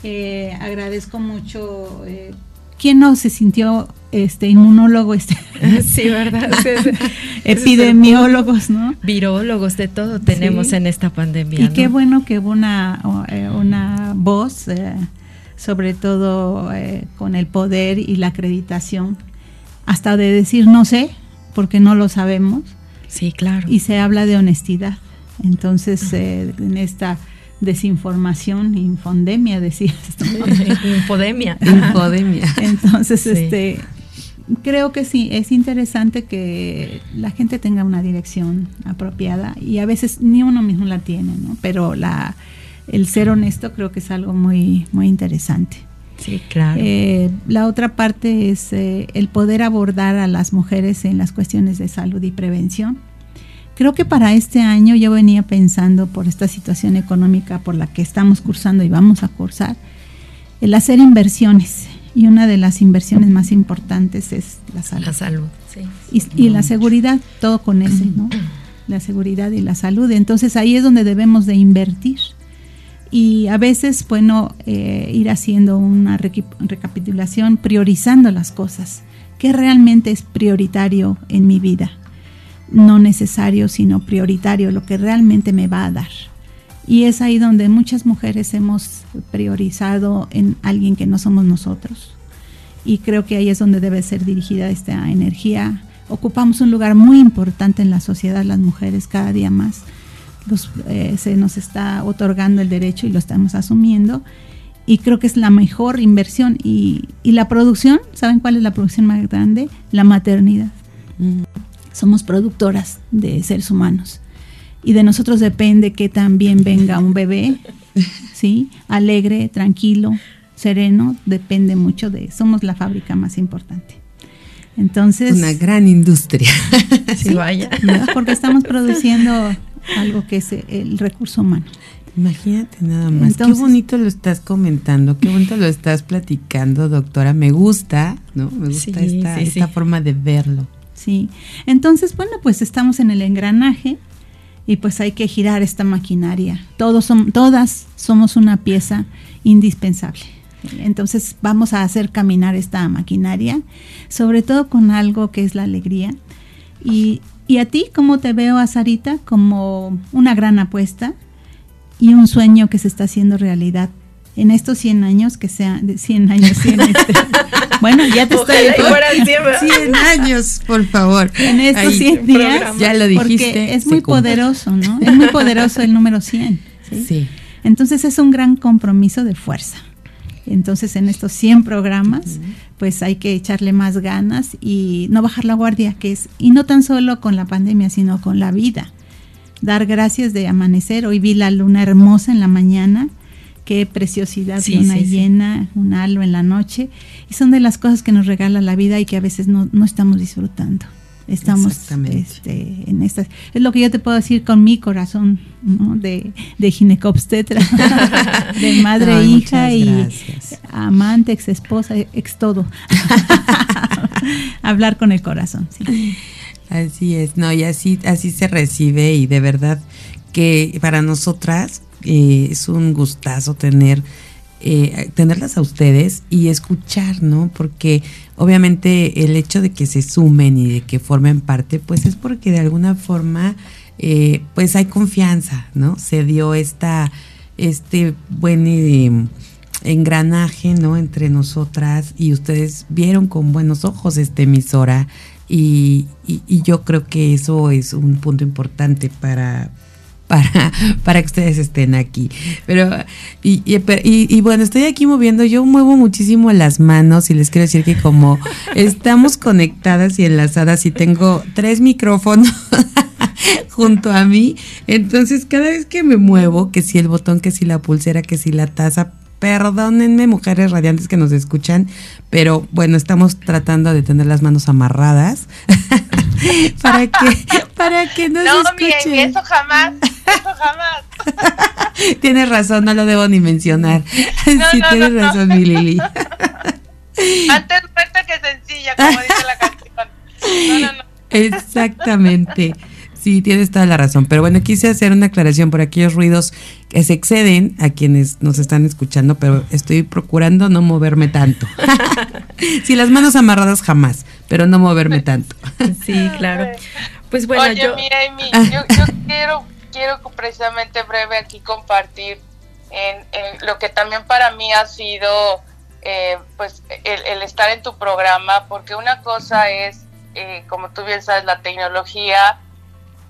Eh, agradezco mucho eh, ¿Quién no se sintió este inmunólogo este? [LAUGHS] Sí, ¿verdad? [LAUGHS] Epidemiólogos, ¿no? Virólogos, de todo tenemos sí. en esta pandemia. Y ¿no? qué bueno que hubo una, eh, una voz, eh, sobre todo eh, con el poder y la acreditación, hasta de decir no sé, porque no lo sabemos. Sí, claro. Y se habla de honestidad. Entonces, en esta desinformación, infondemia, decías. [LAUGHS] Infodemia. Infodemia. Entonces, sí. este creo que sí, es interesante que la gente tenga una dirección apropiada y a veces ni uno mismo la tiene, ¿no? Pero la el ser honesto creo que es algo muy muy interesante. Sí, claro. Eh, la otra parte es eh, el poder abordar a las mujeres en las cuestiones de salud y prevención Creo que para este año yo venía pensando por esta situación económica por la que estamos cursando y vamos a cursar, el hacer inversiones. Y una de las inversiones más importantes es la salud. La salud, sí. Y, y la seguridad, todo con ese, ¿no? [CLEARS THROAT] La seguridad y la salud. Entonces ahí es donde debemos de invertir. Y a veces, bueno, eh, ir haciendo una recapitulación, priorizando las cosas. ¿Qué realmente es prioritario en mi vida? No necesario, sino prioritario, lo que realmente me va a dar. Y es ahí donde muchas mujeres hemos priorizado en alguien que no somos nosotros. Y creo que ahí es donde debe ser dirigida esta energía. Ocupamos un lugar muy importante en la sociedad, las mujeres, cada día más. Eh, se nos está otorgando el derecho y lo estamos asumiendo. Y creo que es la mejor inversión. Y, y la producción, ¿saben cuál es la producción más grande? La maternidad. Mm somos productoras de seres humanos. Y de nosotros depende que también venga un bebé, [LAUGHS] ¿sí? Alegre, tranquilo, sereno, depende mucho de, somos la fábrica más importante. Entonces... Una gran industria. [LAUGHS] Sí, vaya. Porque estamos produciendo algo que es el recurso humano. Imagínate nada más. Entonces, qué bonito lo estás comentando, qué bonito lo estás platicando, doctora. Me gusta, ¿no? Me gusta sí, esta, sí, esta sí. forma de verlo. Sí. Entonces, bueno, pues estamos en el engranaje y pues hay que girar esta maquinaria. Todos todas somos una pieza indispensable. Entonces vamos a hacer caminar esta maquinaria, sobre todo con algo que es la alegría. Y, y a ti, ¿cómo te veo a Sarita? Como una gran apuesta y un sueño que se está haciendo realidad en estos 100 años, que sean de 100 años, 100 este, [LAUGHS] bueno, ya te Ojalá estoy... 100 años, por favor. En estos Ahí, 100 días, programa. ya lo dijiste. Porque es muy poderoso, ¿no? [LAUGHS] Es muy poderoso el número 100. ¿sí? sí. Entonces es un gran compromiso de fuerza. Entonces en estos 100 programas, uh -huh. pues hay que echarle más ganas y no bajar la guardia, que es, y no tan solo con la pandemia, sino con la vida. Dar gracias de amanecer. Hoy vi la luna hermosa en la mañana qué preciosidad sí, sí, llena, sí. un halo en la noche. Y son de las cosas que nos regala la vida y que a veces no, no estamos disfrutando. Estamos este, en estas. Es lo que yo te puedo decir con mi corazón, ¿no? De, de ginecobstetra, [LAUGHS] de madre, Ay, hija y gracias. amante, ex esposa, ex todo. [LAUGHS] Hablar con el corazón, sí. Así es, no, y así, así se recibe, y de verdad que para nosotras eh, es un gustazo tener eh, tenerlas a ustedes y escuchar, ¿no? Porque obviamente el hecho de que se sumen y de que formen parte, pues es porque de alguna forma, eh, pues hay confianza, ¿no? Se dio esta, este buen engranaje, ¿no? Entre nosotras y ustedes vieron con buenos ojos esta emisora y yo creo que eso es un punto importante para para, [LAUGHS] para que ustedes estén aquí. Pero, y, y, y, bueno, estoy aquí moviendo, yo muevo muchísimo las manos y les quiero decir que como [LAUGHS] estamos conectadas y enlazadas y tengo tres micrófonos [LAUGHS] junto a mí, entonces cada vez que me muevo, que si el botón, que si la pulsera, que si la taza, Perdónenme, mujeres radiantes que nos escuchan, pero bueno, estamos tratando de tener las manos amarradas [LAUGHS] para que para que nos no, escuchen. No, eso jamás, eso jamás. [LAUGHS] tienes razón, no lo debo ni mencionar. [LAUGHS] sí, tienes razón, mi Lili. Antes muerta que sencilla, como dice la canción. No, no, no. Exactamente. Sí, tienes toda la razón. Pero bueno, quise hacer una aclaración por aquellos ruidos que se exceden a quienes nos están escuchando, pero estoy procurando no moverme tanto. [LAUGHS] sí, las manos amarradas jamás, pero no moverme tanto. sí, claro. Pues bueno, Oye, yo... mira, Amy, ah. yo, yo [LAUGHS] quiero, quiero precisamente breve aquí compartir en, lo que también para mí ha sido eh, pues el, el, estar en tu programa, porque una cosa es, eh, como tú bien sabes, la tecnología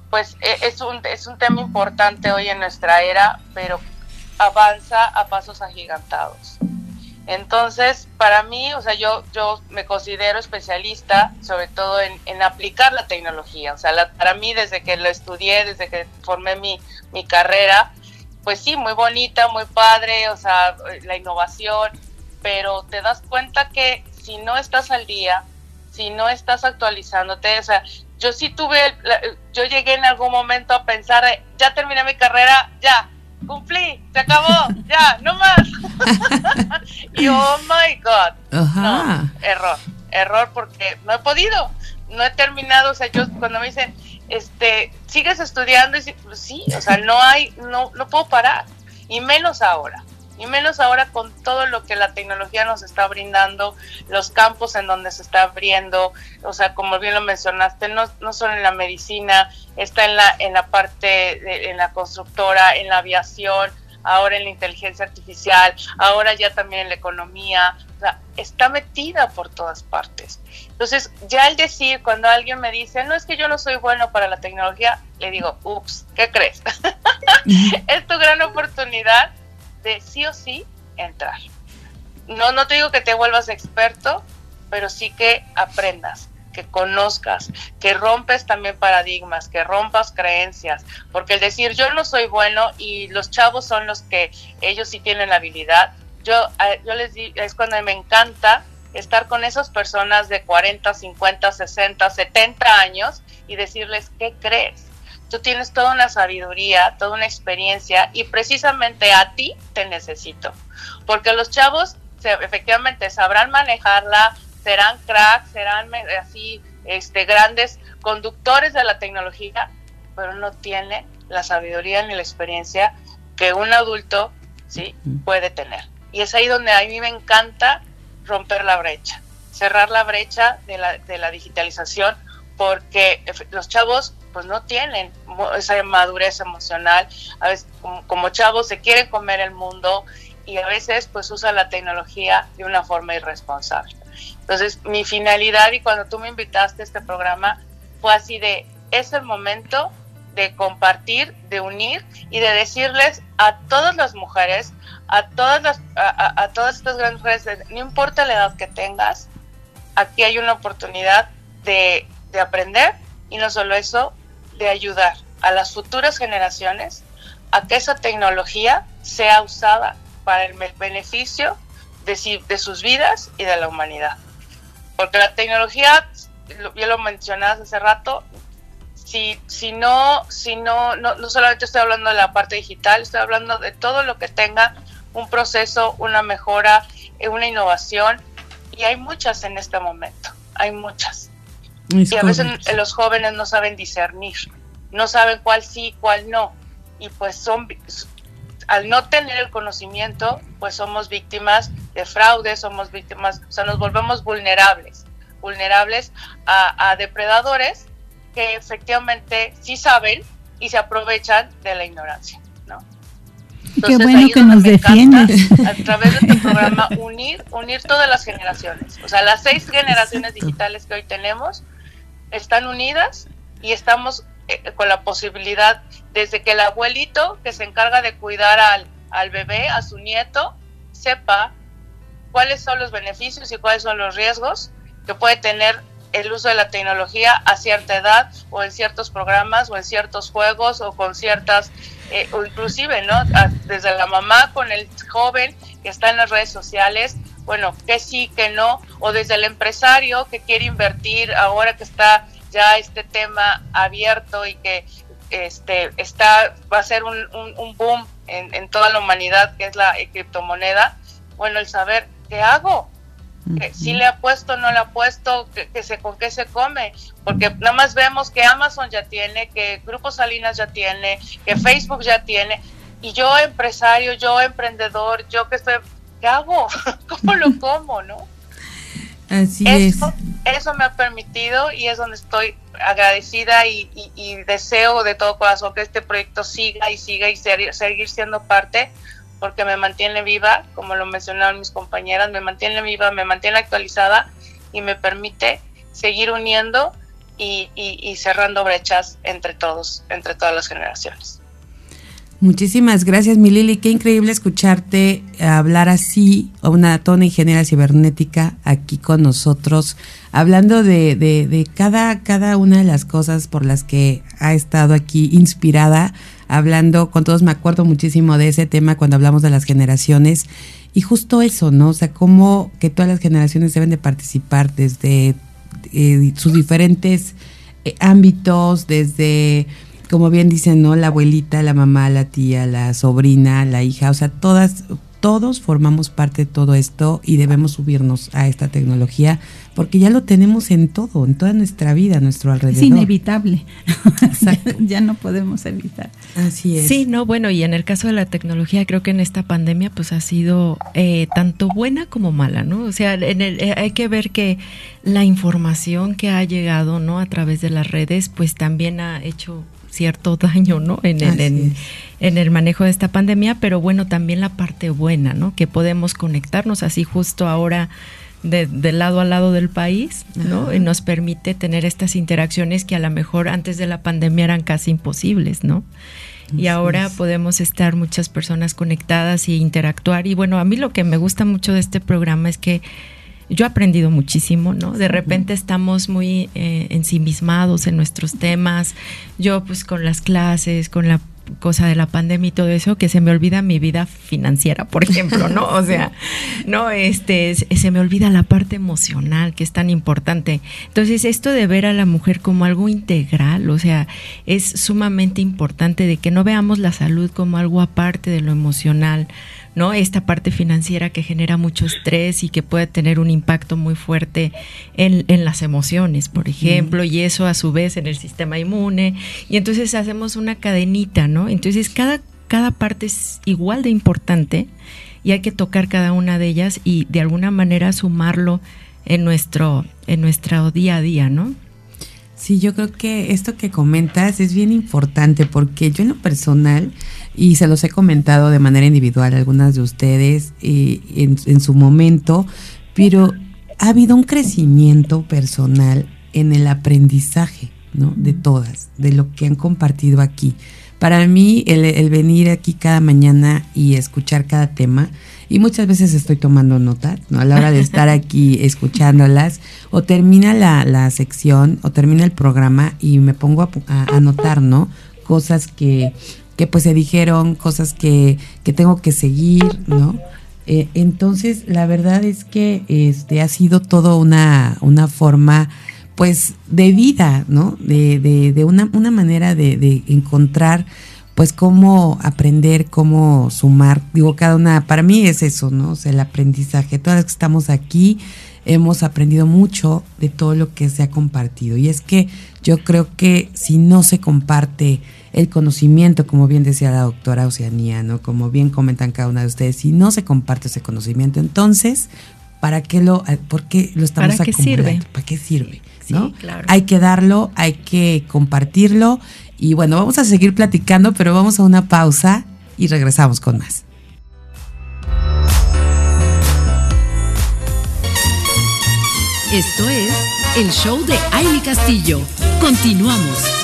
pues e, es un, es un tema importante hoy en nuestra era, pero avanza a pasos agigantados. Entonces, para mí, o sea, yo, yo me considero especialista, sobre todo en, en aplicar la tecnología. O sea, para mí, desde que lo estudié, desde que formé mi, mi carrera, pues sí, muy bonita, muy padre, o sea, la innovación, pero te das cuenta que si no estás al día, si no estás actualizándote, o sea, yo sí tuve, yo llegué en algún momento a pensar, ya terminé mi carrera, ya, cumplí, se acabó, [LAUGHS] ya, no más. y oh my God, no, error, error porque no he podido, no he terminado, o sea, yo cuando me dicen, este, sigues estudiando, y pues sí, o sea, no hay, no, no puedo parar, y menos ahora y menos ahora con todo lo que la tecnología nos está brindando, los campos en donde se está abriendo, o sea, como bien lo mencionaste, no, no solo en la medicina, está en la, en la parte, de, en la constructora, en la aviación, ahora en la inteligencia artificial, ahora ya también en la economía, o sea, está metida por todas partes. Entonces, ya el decir, cuando alguien me dice, no es que yo no soy bueno para la tecnología, le digo, ups, ¿qué crees? [LAUGHS] es tu gran oportunidad de sí o sí entrar. No, no te digo que te vuelvas experto, pero sí que aprendas, que conozcas, que rompes también paradigmas, que rompas creencias, porque el decir yo no soy bueno y los chavos son los que ellos sí tienen la habilidad, yo, yo les digo, es cuando me encanta estar con esas personas de 40, 50, 60, 70 años y decirles, ¿qué crees? Tú tienes toda una sabiduría, toda una experiencia y precisamente a ti te necesito. Porque los chavos efectivamente sabrán manejarla, serán cracks, serán así este, grandes conductores de la tecnología, pero no tiene la sabiduría ni la experiencia que un adulto sí puede tener. Y es ahí donde a mí me encanta romper la brecha, cerrar la brecha de la, de la digitalización, porque los chavos pues no tienen esa madurez emocional, a veces como, chavos se quieren comer el mundo y a veces pues usan la tecnología de una forma irresponsable. Entonces mi finalidad y cuando tú me invitaste a este programa fue así de, es el momento de compartir, de unir y de decirles a todas las mujeres, a todas las, a, todas estas grandes mujeres, no importa la edad que tengas, aquí hay una oportunidad de, de aprender y no solo eso, de ayudar a las futuras generaciones a que esa tecnología sea usada para el beneficio de, de sus vidas y de la humanidad. Porque la tecnología, ya lo mencionabas hace rato, si, si, no, si no, no, no solamente estoy hablando de la parte digital, estoy hablando de todo lo que tenga un proceso, una mejora, eh, una innovación, y hay muchas en este momento, hay muchas y a veces los jóvenes no saben discernir, no saben cuál sí, cuál no. Y pues son, al no tener el conocimiento, pues somos víctimas de fraude, somos víctimas, o sea, nos volvemos vulnerables, vulnerables a, depredadores que efectivamente sí saben y se aprovechan de la ignorancia, ¿no? Qué bueno que nos defiendes. A través de tu programa, unir, unir todas las generaciones. O sea, las seis generaciones digitales que hoy tenemos, están unidas y estamos eh, con la posibilidad, desde que el abuelito que se encarga de cuidar al, al bebé, a su nieto, sepa cuáles son los beneficios y cuáles son los riesgos que puede tener el uso de la tecnología a cierta edad o en ciertos programas o en ciertos juegos o con ciertas, eh, o inclusive, ¿no? Desde la mamá con el joven que está en las redes sociales, bueno, que sí, que no, o desde el empresario que quiere invertir ahora que está ya este tema abierto y que este está va a ser un, un, boom en, en, toda la humanidad que es la criptomoneda bueno el saber qué hago si le ha puesto, no le ha puesto, que, se, con qué se come, porque nada más vemos que Amazon ya tiene, que Grupo Salinas ya tiene, que Facebook ya tiene, y yo empresario, yo emprendedor, yo que estoy, ¿qué hago? [LAUGHS] ¿Cómo lo como, no? Así eso, es. Eso me ha permitido y es donde estoy agradecida y, deseo de todo corazón que este proyecto siga y siga y seguir siendo parte porque me mantiene viva, como lo mencionaron mis compañeras, me mantiene viva, me mantiene actualizada y me permite seguir uniendo y, cerrando brechas entre todos, entre todas las generaciones. Muchísimas gracias, mi Lili. Qué increíble escucharte hablar así, a una tona ingeniera cibernética aquí con nosotros, hablando de, de, de, cada, cada una de las cosas por las que ha estado aquí inspirada hablando con todos, me acuerdo muchísimo de ese tema cuando hablamos de las generaciones y justo eso, ¿no? O sea, cómo que todas las generaciones deben de participar desde eh, sus diferentes eh, ámbitos, desde, como bien dicen, ¿no? La abuelita, la mamá, la tía, la sobrina, la hija, o sea, todas, todos formamos parte de todo esto y debemos subirnos a esta tecnología porque ya lo tenemos en todo, en toda nuestra vida, a nuestro alrededor. Es inevitable, [LAUGHS] ya no podemos evitar. Así es. Sí, no, bueno, y en el caso de la tecnología, creo que en esta pandemia pues ha sido eh, tanto buena como mala, ¿no? O sea, en el, eh, hay que ver que la información que ha llegado, ¿no? A través de las redes, pues también ha hecho cierto daño, ¿no? En el, en, el manejo de esta pandemia, pero bueno, también la parte buena, ¿no? Que podemos conectarnos así justo ahora de, lado a lado del país, ¿no? Y nos permite tener estas interacciones que a lo mejor antes de la pandemia eran casi imposibles, ¿no? y ahora podemos estar muchas personas conectadas y interactuar. Y bueno, a mí lo que me gusta mucho de este programa es que yo he aprendido muchísimo, ¿no? De repente estamos muy eh, ensimismados en nuestros temas, yo pues con las clases, con la cosa de la pandemia y todo eso, que se me olvida mi vida financiera, por ejemplo, ¿no? [LAUGHS] O sea, no, este, se me olvida la parte emocional, que es tan importante. Entonces, esto de ver a la mujer como algo integral, o sea, es sumamente importante de que no veamos la salud como algo aparte de lo emocional, ¿no? Esta parte financiera que genera mucho estrés y que puede tener un impacto muy fuerte en, las emociones, por ejemplo, y eso a su vez en el sistema inmune. Y entonces hacemos una cadenita, ¿no? Entonces cada, cada parte es igual de importante y hay que tocar cada una de ellas y de alguna manera sumarlo en nuestro, en nuestro día a día, ¿no? Sí, yo creo que esto que comentas es bien importante porque yo en lo personal y se los he comentado de manera individual a algunas de ustedes eh, en, su momento, pero ha habido un crecimiento personal en el aprendizaje, ¿no? De todas, de lo que han compartido aquí. Para mí, el, venir aquí cada mañana y escuchar cada tema, y muchas veces estoy tomando notas, ¿no? A la hora de estar aquí [LAUGHS] escuchándolas, o termina la, sección, o termina el programa y me pongo a, a anotar, ¿no? Cosas que que pues se dijeron cosas que, que tengo que seguir, ¿no? Eh, entonces, la verdad es que este ha sido todo una, una forma pues de vida, ¿no? De, de, de una, una, manera de, de, encontrar pues cómo aprender, cómo sumar. Digo, cada una, para mí es eso, ¿no? O sea, el aprendizaje. Todas las que estamos aquí hemos aprendido mucho de todo lo que se ha compartido. Y es que yo creo que si no se comparte el conocimiento, como bien decía la doctora Oceanía, ¿no? Como bien comentan cada una de ustedes, si no se comparte ese conocimiento, entonces, ¿para qué lo, por qué lo estamos ¿Para qué sirve? ¿Para qué sirve? ¿no? Hay que darlo, hay que compartirlo. Y bueno, vamos a seguir platicando, pero vamos a una pausa y regresamos con más. Esto es el show de Aile Castillo. Continuamos.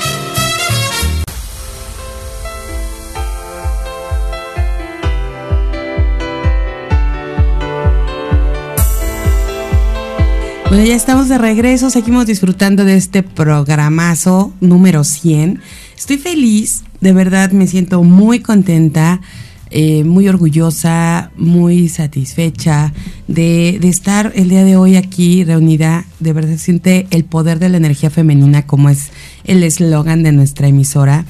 Bueno, ya estamos de regreso, seguimos disfrutando de este programazo número 100. Estoy feliz, de verdad me siento muy contenta, eh, muy orgullosa, muy satisfecha de, estar el día de hoy aquí reunida. De verdad siente el poder de la energía femenina, como es el eslogan de nuestra emisora.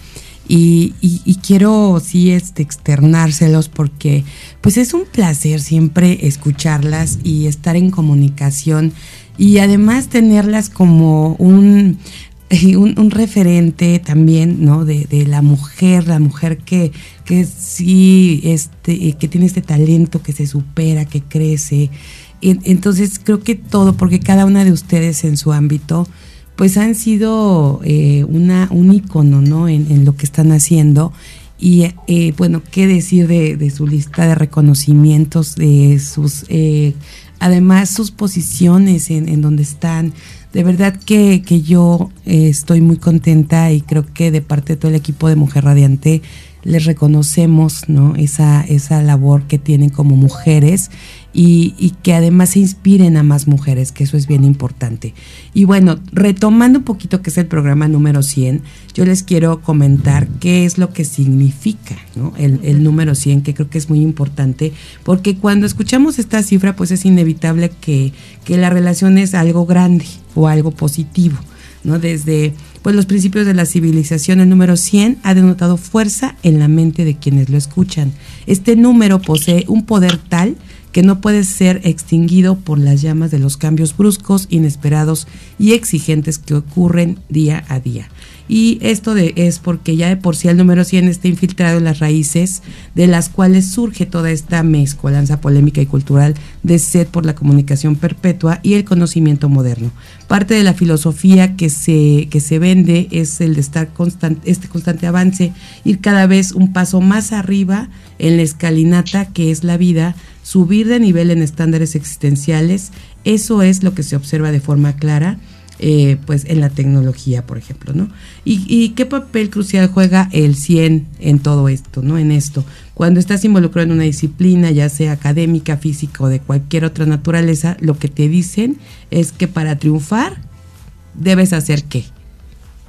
Y, y, y, quiero sí este, externárselos porque pues es un placer siempre escucharlas y estar en comunicación y además tenerlas como un, un, un referente también no de, de, la mujer la mujer que que sí este que tiene este talento que se supera que crece entonces creo que todo porque cada una de ustedes en su ámbito pues han sido eh, una, un icono ¿no? En, en, lo que están haciendo. Y eh, bueno, qué decir de, de, su lista de reconocimientos, de sus, eh, además sus posiciones en, en, donde están. De verdad que, que yo estoy muy contenta y creo que de parte de todo el equipo de Mujer Radiante les reconocemos ¿no? esa, esa labor que tienen como mujeres y, que además se inspiren a más mujeres, que eso es bien importante. Y bueno, retomando un poquito que es el programa número 100, yo les quiero comentar qué es lo que significa el, el, número 100, que creo que es muy importante, porque cuando escuchamos esta cifra, pues es inevitable que, que la relación es algo grande o algo positivo, ¿no? Desde pues los principios de la civilización, el número 100 ha denotado fuerza en la mente de quienes lo escuchan. Este número posee un poder tal que no puede ser extinguido por las llamas de los cambios bruscos, inesperados y exigentes que ocurren día a día. Y esto de, es porque ya de por sí el número 100 está infiltrado en las raíces de las cuales surge toda esta mezcolanza polémica y cultural de sed por la comunicación perpetua y el conocimiento moderno. Parte de la filosofía que se, que se vende es el de estar constante, este constante avance, ir cada vez un paso más arriba en la escalinata que es la vida, subir de nivel en estándares existenciales, eso es lo que se observa de forma clara eh, pues en la tecnología, por ejemplo, ¿no? Y, y, qué papel crucial juega el 100 en todo esto, ¿no? En esto. Cuando estás involucrado en una disciplina, ya sea académica, física o de cualquier otra naturaleza, lo que te dicen es que para triunfar debes hacer qué?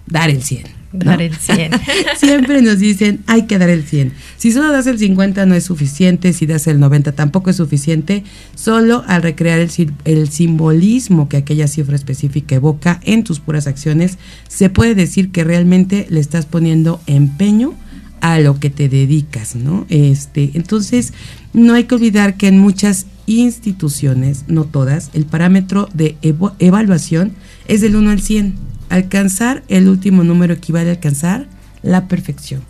Dar el 100. ¿No? Dar el 100. [LAUGHS] Siempre nos dicen, hay que dar el 100. Si solo das el 50 no es suficiente, si das el 90 tampoco es suficiente, solo al recrear el, el simbolismo que aquella cifra específica evoca en tus puras acciones, se puede decir que realmente le estás poniendo empeño a lo que te dedicas, ¿no? Este, entonces, no hay que olvidar que en muchas instituciones, no todas, el parámetro de ev evaluación es del 1 al 100 alcanzar el último número equivale a alcanzar la perfección.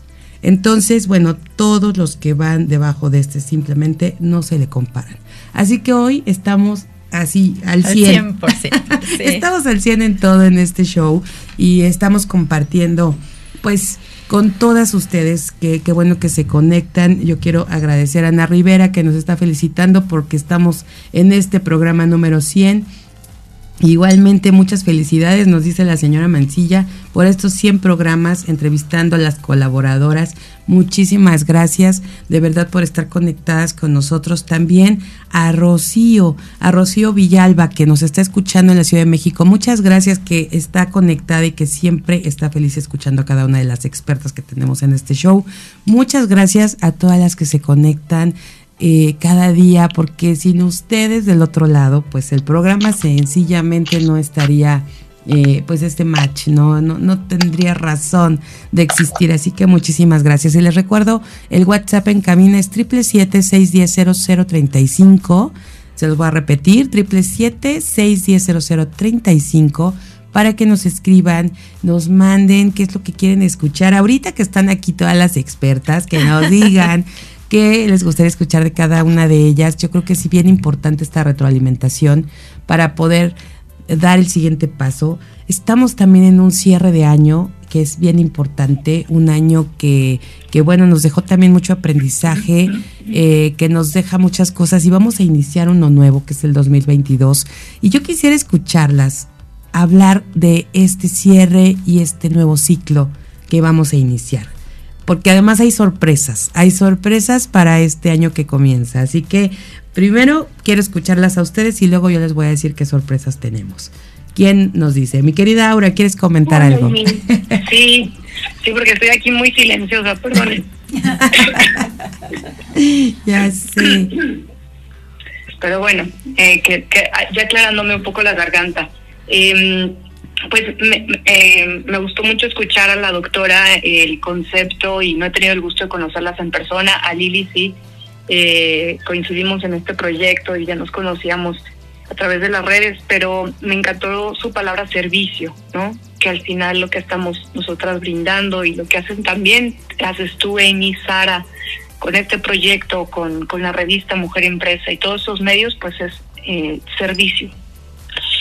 Entonces, bueno, todos los que van debajo de este simplemente no se le comparan. Así que hoy estamos así al 100. Al 100%, [LAUGHS] sí. estamos al 100 en todo en este show y estamos compartiendo pues con todas ustedes, que, que, bueno que se conectan. Yo quiero agradecer a Ana Rivera que nos está felicitando porque estamos en este programa número 100 Igualmente, muchas felicidades, nos dice la señora Mancilla, por estos 100 programas entrevistando a las colaboradoras. Muchísimas gracias, de verdad, por estar conectadas con nosotros. También a Rocío, a Rocío Villalba, que nos está escuchando en la Ciudad de México. Muchas gracias que está conectada y que siempre está feliz escuchando a cada una de las expertas que tenemos en este show. Muchas gracias a todas las que se conectan eh, cada día, porque sin ustedes del otro lado, pues el programa sencillamente no estaría, eh, pues este match, ¿no? ¿no? No tendría razón de existir. Así que muchísimas gracias. Y les recuerdo, el WhatsApp en cabina es 777-610-0035. Se los voy a repetir, 777-610-0035 para que nos escriban, nos manden qué es lo que quieren escuchar. Ahorita que están aquí todas las expertas, que nos [LAUGHS] digan qué les gustaría escuchar de cada una de ellas. Yo creo que es bien importante esta retroalimentación para poder dar el siguiente paso. Estamos también en un cierre de año que es bien importante, un año que, que bueno, nos dejó también mucho aprendizaje, eh, que nos deja muchas cosas y vamos a iniciar uno nuevo, que es el 2022. Y yo quisiera escucharlas hablar de este cierre y este nuevo ciclo que vamos a iniciar porque además hay sorpresas, hay sorpresas para este año que comienza. Así que primero quiero escucharlas a ustedes y luego yo les voy a decir qué sorpresas tenemos. ¿Quién nos dice? Mi querida Aura, ¿quieres comentar algo? [LAUGHS] Sí, sí, porque estoy aquí muy silenciosa, perdón. [LAUGHS] ya sé. Pero bueno, eh, que, ya aclarándome un poco la garganta. Eh, pues me, eh, me gustó mucho escuchar a la doctora el concepto y no he tenido el gusto de conocerlas en persona. A Lili sí, eh, coincidimos en este proyecto y ya nos conocíamos a través de las redes, pero me encantó su palabra servicio, ¿no? Que al final lo que estamos nosotras brindando y lo que hacen también, haces tú, Amy, Sara, con este proyecto, con, con la revista Mujer Empresa y todos esos medios, pues es eh, servicio,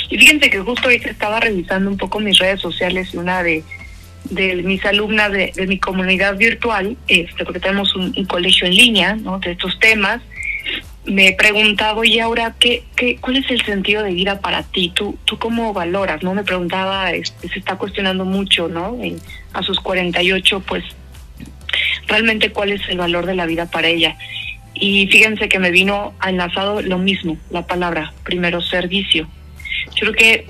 y fíjense que justo hoy estaba revisando un poco mis redes sociales y una de, de mis alumnas de, mi comunidad virtual, este, porque tenemos un, colegio en línea ¿no? de estos temas, me preguntaba, oye, ahora, ¿qué, qué, ¿cuál es el sentido de vida para ti? ¿Tú, tú cómo valoras? no Me preguntaba, este, se está cuestionando mucho, ¿no? a sus 48, pues, realmente cuál es el valor de la vida para ella. Y fíjense que me vino enlazado lo mismo, la palabra, primero servicio. Yo creo que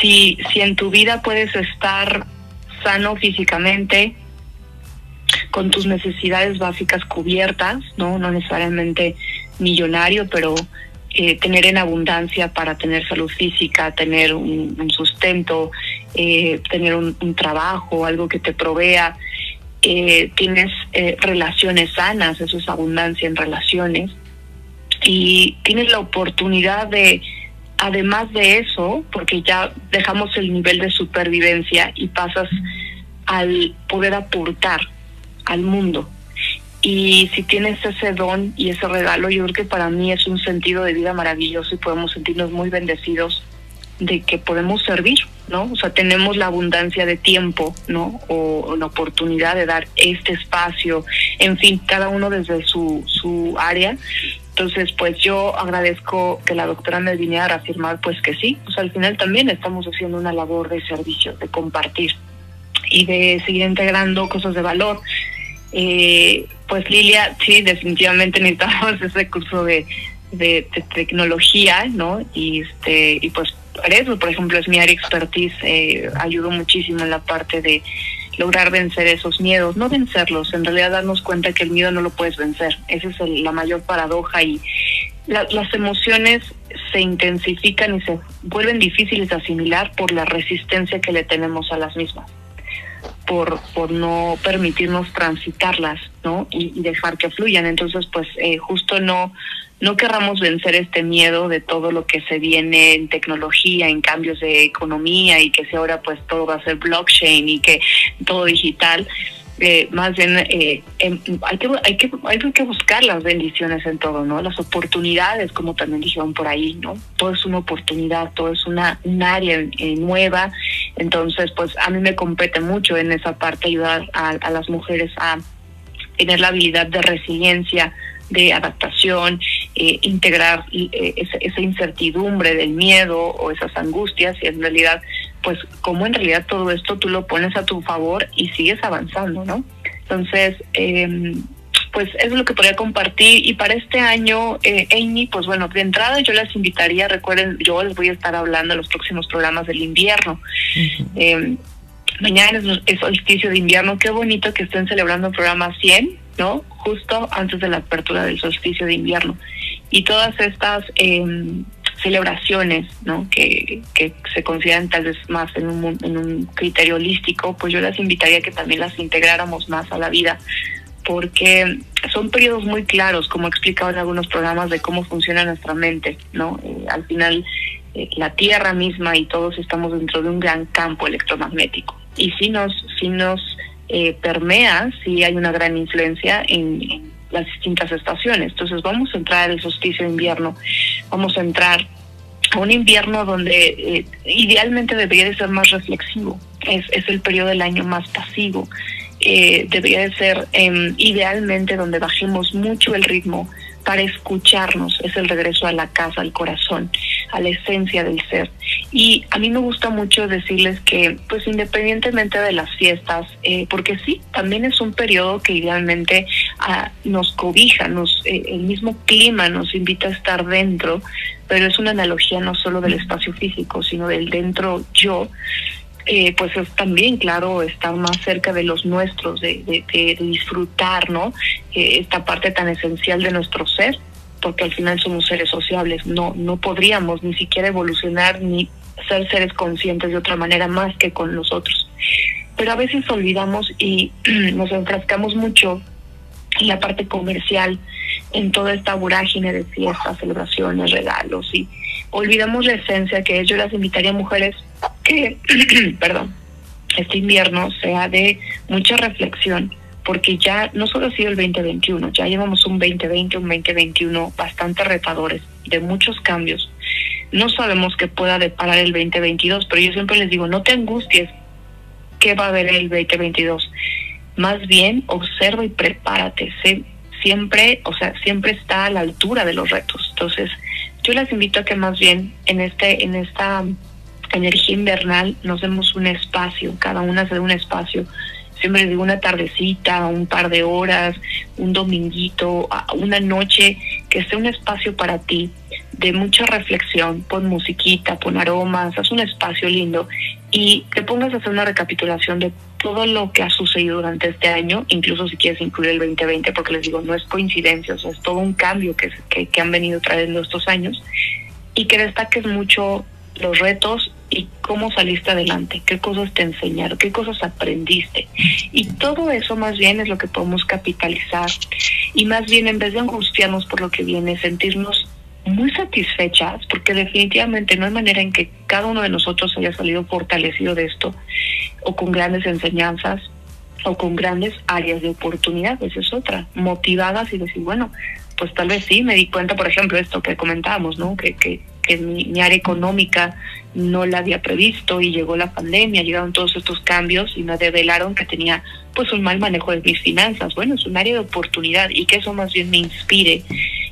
si, si en tu vida puedes estar sano físicamente, con tus necesidades básicas cubiertas, no, no necesariamente millonario, pero eh, tener en abundancia para tener salud física, tener un, sustento, eh, tener un, trabajo, algo que te provea, eh, tienes relaciones sanas, eso es abundancia en relaciones, y tienes la oportunidad de además de eso, porque ya dejamos el nivel de supervivencia y pasas al poder aportar al mundo. Y si tienes ese don y ese regalo, yo creo que para mí es un sentido de vida maravilloso y podemos sentirnos muy bendecidos de que podemos servir, ¿no? O sea, tenemos la abundancia de tiempo, ¿no? O, la oportunidad de dar este espacio, en fin, cada uno desde su, su área entonces, pues yo agradezco que la doctora me viniera a reafirmar, pues que sí, pues al final también estamos haciendo una labor de servicio, de compartir y de seguir integrando cosas de valor. Eh, pues Lilia, sí, definitivamente necesitamos [LAUGHS] ese curso de, de, tecnología, ¿no? Y este y pues por ejemplo, es mi área expertise, eh, ayudó muchísimo en la parte de lograr vencer esos miedos, no vencerlos, en realidad darnos cuenta que el miedo no lo puedes vencer. Esa es la mayor paradoja y las emociones se intensifican y se vuelven difíciles de asimilar por la resistencia que le tenemos a las mismas, por, por no permitirnos transitarlas, ¿no? Y, dejar que fluyan. Entonces, pues eh, justo no no querramos vencer este miedo de todo lo que se viene en tecnología, en cambios de economía y que si ahora pues todo va a ser blockchain y que todo digital. Eh, más bien eh, em, hay, que, hay, que, hay que buscar las bendiciones en todo, ¿no? Las oportunidades, como también dijeron por ahí, ¿no? Todo es una oportunidad, todo es una un área eh, nueva. Entonces, pues a mí me compete mucho en esa parte ayudar a las mujeres a tener la habilidad de resiliencia, de adaptación, eh, integrar eh, esa, incertidumbre del miedo o esas angustias y en realidad, pues como en realidad todo esto tú lo pones a tu favor y sigues avanzando, ¿no? Entonces, eh, pues eso es lo que podría compartir y para este año, eh, Amy, pues bueno, de entrada yo les invitaría, recuerden, yo les voy a estar hablando en los próximos programas del invierno. mañana es, el solsticio de invierno, qué bonito que estén celebrando el programa 100 ¿no? Justo antes de la apertura del solsticio de invierno. Y todas estas em, celebraciones, ¿no? Que, que se consideran tal vez más en un, en un criterio holístico, pues yo las invitaría a que también las integráramos más a la vida, porque son periodos muy claros, como he explicado en algunos programas, de cómo funciona nuestra mente, ¿no? Eh, al final, eh, la Tierra misma y todos estamos dentro de un gran campo electromagnético. Y si nos, si nos eh, permea, si hay una gran influencia en, las distintas estaciones. Entonces vamos a entrar al solsticio de invierno, vamos a entrar a un invierno donde eh, idealmente debería de ser más reflexivo, es, es el periodo del año más pasivo, eh, debería de ser em, idealmente donde bajemos mucho el ritmo para escucharnos, es el regreso a la casa, al corazón, a la esencia del ser. Y a mí me gusta mucho decirles que, pues independientemente de las fiestas, eh, porque sí, también es un periodo que idealmente ah, nos cobija, nos, eh, el mismo clima nos invita a estar dentro, pero es una analogía no solo del espacio físico, sino del dentro yo. Eh, pues es también, claro, estar más cerca de los nuestros, de, de, disfrutar, ¿no? esta parte tan esencial de nuestro ser, porque al final somos seres sociables, no, no podríamos ni siquiera evolucionar ni ser seres conscientes de otra manera más que con nosotros. Pero a veces olvidamos y [CLEARS THROAT] nos enfrascamos mucho en la parte comercial, en toda esta vorágine de fiestas, celebraciones, regalos y olvidamos la esencia que es. Yo las invitaría a mujeres que, [CLEARS THROAT] perdón, este invierno sea de mucha reflexión, porque ya no solo ha sido el 2021, ya llevamos un 2020, un 2021 bastante retadores, de muchos cambios, no sabemos qué pueda deparar el 2022, pero yo siempre les digo, no te angusties qué va a haber el 2022. Más bien, observa y prepárate. siempre, o sea, siempre está a la altura de los retos. Entonces, yo les invito a que más bien en este en esta energía invernal nos demos un espacio, cada una se dé un espacio. Siempre digo una tardecita, un par de horas, un dominguito, una noche, que sea un espacio para ti de mucha reflexión, pon musiquita, pon aromas, haz un espacio lindo y te pongas a hacer una recapitulación de todo lo que ha sucedido durante este año, incluso si quieres incluir el 2020, porque les digo, no es coincidencia, o sea, es todo un cambio que, que, que han venido trayendo estos años, y que destaques mucho los retos y cómo saliste adelante, qué cosas te enseñaron, qué cosas aprendiste. Y todo eso más bien es lo que podemos capitalizar. Y más bien en vez de angustiarnos por lo que viene, sentirnos muy satisfechas, porque definitivamente no hay manera en que cada uno de nosotros haya salido fortalecido de esto, o con grandes enseñanzas, o con grandes áreas de oportunidad, esa es otra, motivadas y decir, bueno, pues tal vez sí, me di cuenta, por ejemplo, esto que comentábamos, ¿no? Que, que, que mi, área económica no la había previsto y llegó la pandemia, llegaron todos estos cambios y me develaron que tenía pues un mal manejo de mis finanzas. Bueno, es un área de oportunidad y que eso más bien me inspire.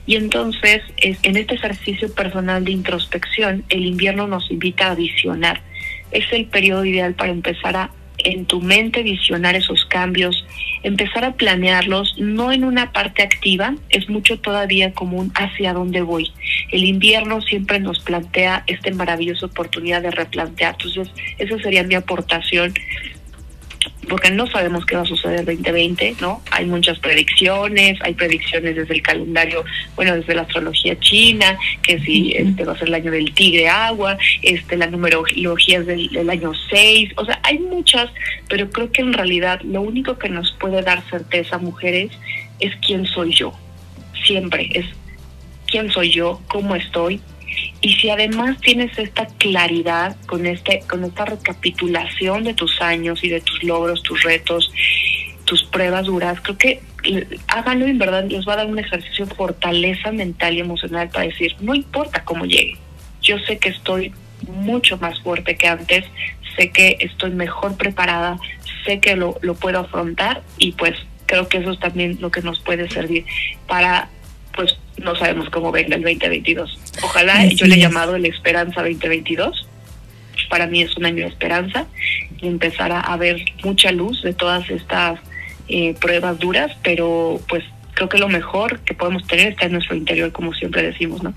Y entonces, es, en este ejercicio personal de introspección, el invierno nos invita a visionar. Es el periodo ideal para empezar a en tu mente visionar esos cambios, empezar a planearlos, no en una parte activa, es mucho todavía común hacia dónde voy. El invierno siempre nos plantea esta maravillosa oportunidad de replantear. Entonces, esa sería mi aportación porque no sabemos qué va a suceder el 2020, ¿no? Hay muchas predicciones, hay predicciones desde el calendario, bueno, desde la astrología china, que si este va a ser el año del tigre agua, este la numerología es del, del año 6, o sea, hay muchas, pero creo que en realidad lo único que nos puede dar certeza, mujeres, es quién soy yo. Siempre es quién soy yo, cómo estoy, y si además tienes esta claridad con este con esta recapitulación de tus años y de tus logros, tus retos, tus pruebas duras, creo que háganlo en verdad les va a dar un ejercicio de fortaleza mental y emocional para decir, no importa cómo llegue. Yo sé que estoy mucho más fuerte que antes, sé que estoy mejor preparada, sé que lo, lo puedo afrontar y pues creo que eso es también lo que nos puede servir para pues no sabemos cómo venga el 2022. Ojalá, yo le he llamado el Esperanza 2022. Para mí es un año de esperanza y empezar a, ver mucha luz de todas estas eh, pruebas duras, pero pues creo que lo mejor que podemos tener está en nuestro interior, como siempre decimos, ¿no?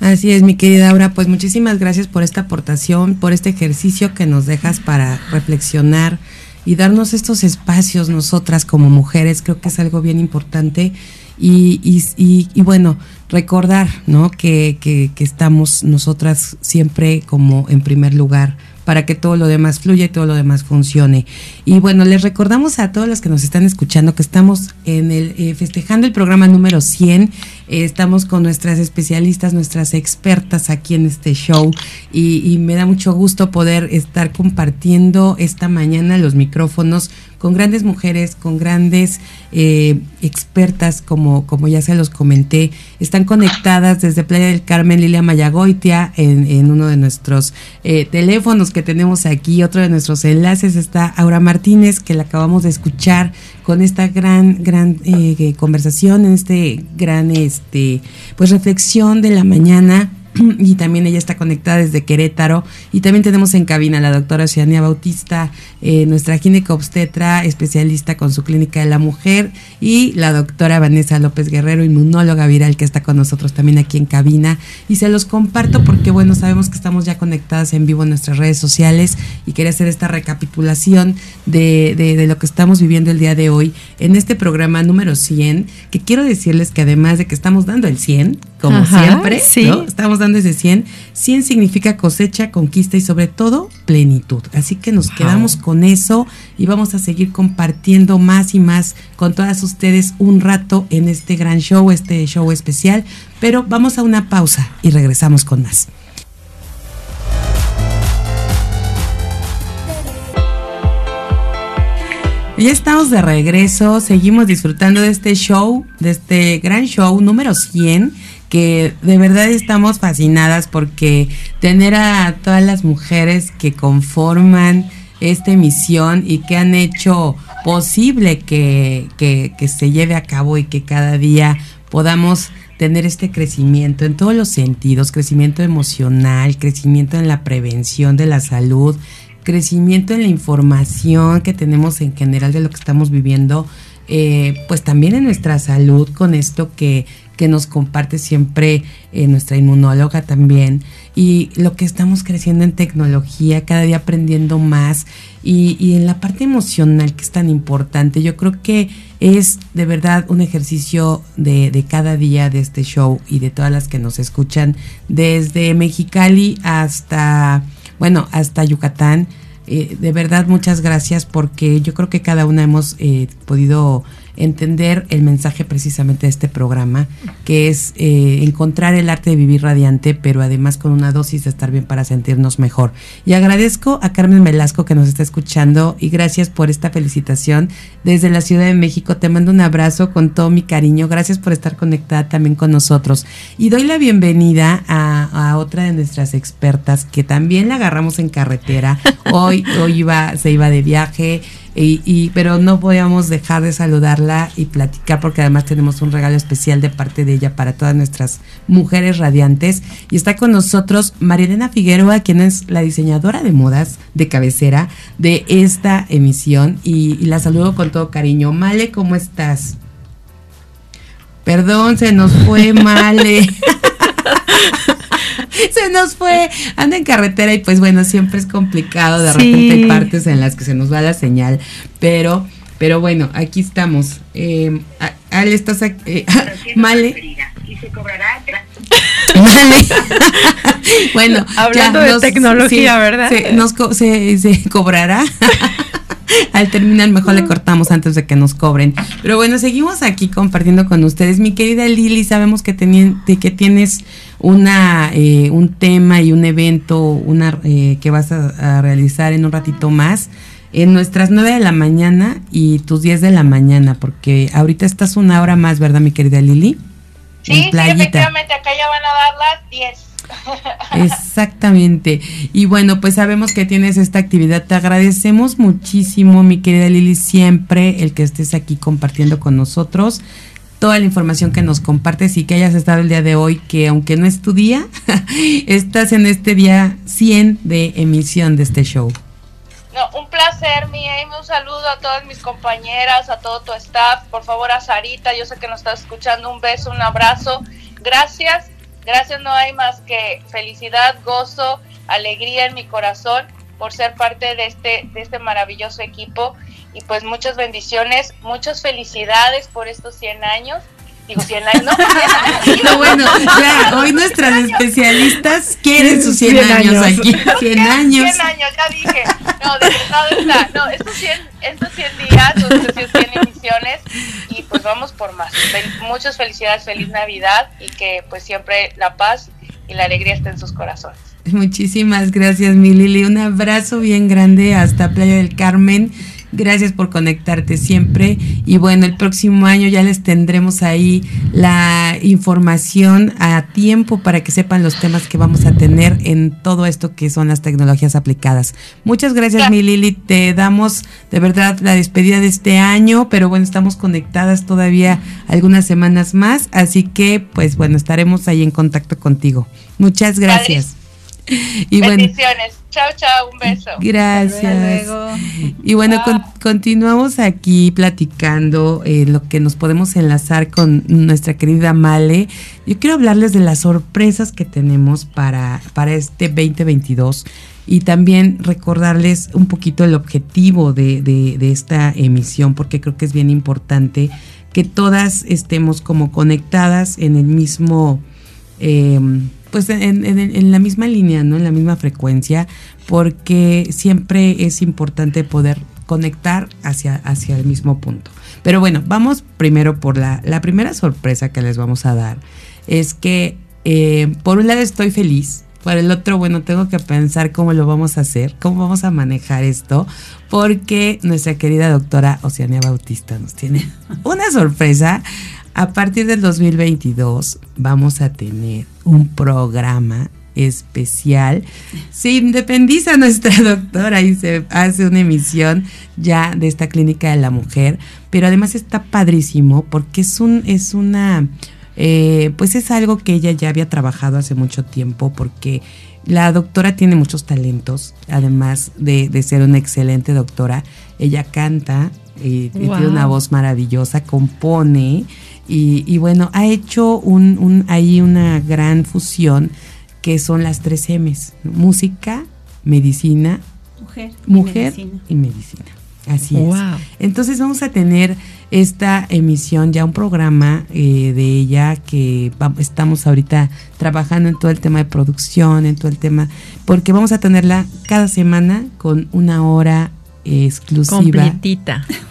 Así es, mi querida Aura, pues muchísimas gracias por esta aportación, por este ejercicio que nos dejas para reflexionar y darnos estos espacios nosotras como mujeres, creo que es algo bien importante y, y, y, bueno, recordar ¿no? Que, que, que, estamos nosotras siempre como en primer lugar para que todo lo demás fluya y todo lo demás funcione. Y bueno, les recordamos a todos los que nos están escuchando que estamos en el eh, festejando el programa número 100. Eh, estamos con nuestras especialistas, nuestras expertas aquí en este show y, me da mucho gusto poder estar compartiendo esta mañana los micrófonos con grandes mujeres, con grandes eh, expertas, como, como ya se los comenté. Están conectadas desde Playa del Carmen, Lilia Mayagoitia, en, en uno de nuestros eh, teléfonos que tenemos aquí. Otro de nuestros enlaces está Aura Martínez, que la acabamos de escuchar con esta gran, gran eh, conversación, en este gran, este, pues reflexión de la mañana [CLEARS THROAT] y también ella está conectada desde Querétaro. Y también tenemos en cabina a la doctora Oceania Bautista, eh, nuestra gineco obstetra, especialista con su clínica de la mujer, y la doctora Vanessa López Guerrero, inmunóloga viral, que está con nosotros también aquí en cabina. Y se los comparto porque, bueno, sabemos que estamos ya conectadas en vivo en nuestras redes sociales y quería hacer esta recapitulación de, de, lo que estamos viviendo el día de hoy en este programa número 100, que quiero decirles que además de que estamos dando el 100, como siempre, estamos dando ese 100, 100 significa cosecha, conquista y sobre todo plenitud. Así que nos quedamos con eso y vamos a seguir compartiendo más y más con todas ustedes un rato en este gran show, este show especial. Pero vamos a una pausa y regresamos con más. Ya estamos de regreso, seguimos disfrutando de este show, de este gran show número 100, que de verdad estamos fascinadas porque tener a todas las mujeres que conforman esta emisión y que han hecho posible que, que, se lleve a cabo y que cada día podamos tener este crecimiento en todos los sentidos, crecimiento emocional, crecimiento en la prevención de la salud, crecimiento en la información que tenemos en general de lo que estamos viviendo, eh, pues también en nuestra salud con esto que, que nos comparte siempre eh, nuestra inmunóloga también y lo que estamos creciendo en tecnología, cada día aprendiendo más y, y en la parte emocional que es tan importante. Yo creo que es de verdad un ejercicio de, de cada día de este show y de todas las que nos escuchan desde Mexicali hasta bueno, hasta Yucatán. Eh, de verdad, muchas gracias porque yo creo que cada una hemos eh, podido entender el mensaje precisamente de este programa, que es eh, encontrar el arte de vivir radiante, pero además con una dosis de estar bien para sentirnos mejor. Y agradezco a Carmen Velasco que nos está escuchando y gracias por esta felicitación desde la Ciudad de México. Te mando un abrazo con todo mi cariño. Gracias por estar conectada también con nosotros. Y doy la bienvenida a, a otra de nuestras expertas que también la agarramos en carretera. Hoy, hoy iba, se iba de viaje y, pero no podíamos dejar de saludarla y platicar porque además tenemos un regalo especial de parte de ella para todas nuestras mujeres radiantes. Y está con nosotros Marilena Figueroa, quien es la diseñadora de modas de cabecera de esta emisión. Y, y la saludo con todo cariño. Male, ¿cómo estás? Perdón, se nos fue [LAUGHS] Male. [LAUGHS] [LAUGHS] se nos fue, anda en carretera y pues bueno, siempre es complicado, de repente hay partes en las que se nos va la señal, pero, pero bueno, aquí estamos. Eh, Ale, estás aquí, eh, [LAUGHS] Male. Y se cobrará [LAUGHS] Male. [LAUGHS] bueno, hablando de tecnología, ¿verdad? Se, nos se, se cobrará. Al terminar mejor le cortamos antes de que nos cobren. Pero bueno, seguimos aquí compartiendo con ustedes. Mi querida Lili, sabemos que, que tienes una, eh, un tema y un evento una, eh, que vas a, realizar en un ratito más en nuestras 9 de la mañana y tus 10 de la mañana, porque ahorita estás una hora más, ¿verdad, mi querida Lili? Sí, sí, efectivamente, acá ya van a dar las 10. [LAUGHS] Exactamente. Y bueno, pues sabemos que tienes esta actividad. Te agradecemos muchísimo, mi querida Lili, siempre el que estés aquí compartiendo con nosotros toda la información que nos compartes y que hayas estado el día de hoy, que aunque no es tu día, [LAUGHS] estás en este día 100 de emisión de este show. No, un placer, mi Amy, un saludo a todas mis compañeras, a todo tu staff, por favor a Sarita, yo sé que nos estás escuchando, un beso, un abrazo, gracias Gracias no hay más que felicidad, gozo, alegría en mi corazón por ser parte de este, de este maravilloso equipo. Y pues muchas bendiciones, muchas felicidades por estos 100 años. Digo 100 años, no, no bueno, ya, hoy nuestras especialistas quieren sus 100, años, aquí. 100 años. 100 años, ya dije. No, de verdad está. No, estos 100, estos 100 días, estos 100 emisiones y pues vamos por más. muchas felicidades, feliz Navidad y que pues siempre la paz y la alegría estén en sus corazones. Muchísimas gracias, mi Lili. Un abrazo bien grande hasta Playa del Carmen Gracias por conectarte siempre. Y bueno, el próximo año ya les tendremos ahí la información a tiempo para que sepan los temas que vamos a tener en todo esto que son las tecnologías aplicadas. Muchas gracias, mi Lili. Te damos de verdad la despedida de este año, pero bueno, estamos conectadas todavía algunas semanas más, así que pues bueno, estaremos ahí en contacto contigo. Muchas gracias. Y Bendiciones. Chao, chao, un beso. Gracias. Y bueno, continuamos aquí platicando eh, lo que nos podemos enlazar con nuestra querida Male. Yo quiero hablarles de las sorpresas que tenemos para, para este 2022 y también recordarles un poquito el objetivo de, de, esta emisión, porque creo que es bien importante que todas estemos como conectadas en el mismo... Eh, pues en, la misma línea, ¿no? En la misma frecuencia, porque siempre es importante poder conectar hacia, hacia el mismo punto. Pero bueno, vamos primero por la, la primera sorpresa que les vamos a dar. Es que eh, por un lado estoy feliz, por el otro, bueno, tengo que pensar cómo lo vamos a hacer, cómo vamos a manejar esto, porque nuestra querida doctora Oceania Bautista nos tiene [LAUGHS] una sorpresa a partir del 2022 vamos a tener un programa especial. Se independiza nuestra [LAUGHS] doctora y se hace una emisión ya de esta clínica de la mujer, pero además está padrísimo porque es un, es una, eh, pues es algo que ella ya había trabajado hace mucho tiempo porque la doctora tiene muchos talentos, además de, ser una excelente doctora. Ella canta, y tiene una voz maravillosa, compone y, bueno, ha hecho un, ahí una gran fusión que son las tres M's, música, medicina, mujer, y, medicina. Así es. Entonces vamos a tener esta emisión, ya un programa eh, de ella que estamos ahorita trabajando en todo el tema de producción, en todo el tema, porque vamos a tenerla cada semana con una hora exclusiva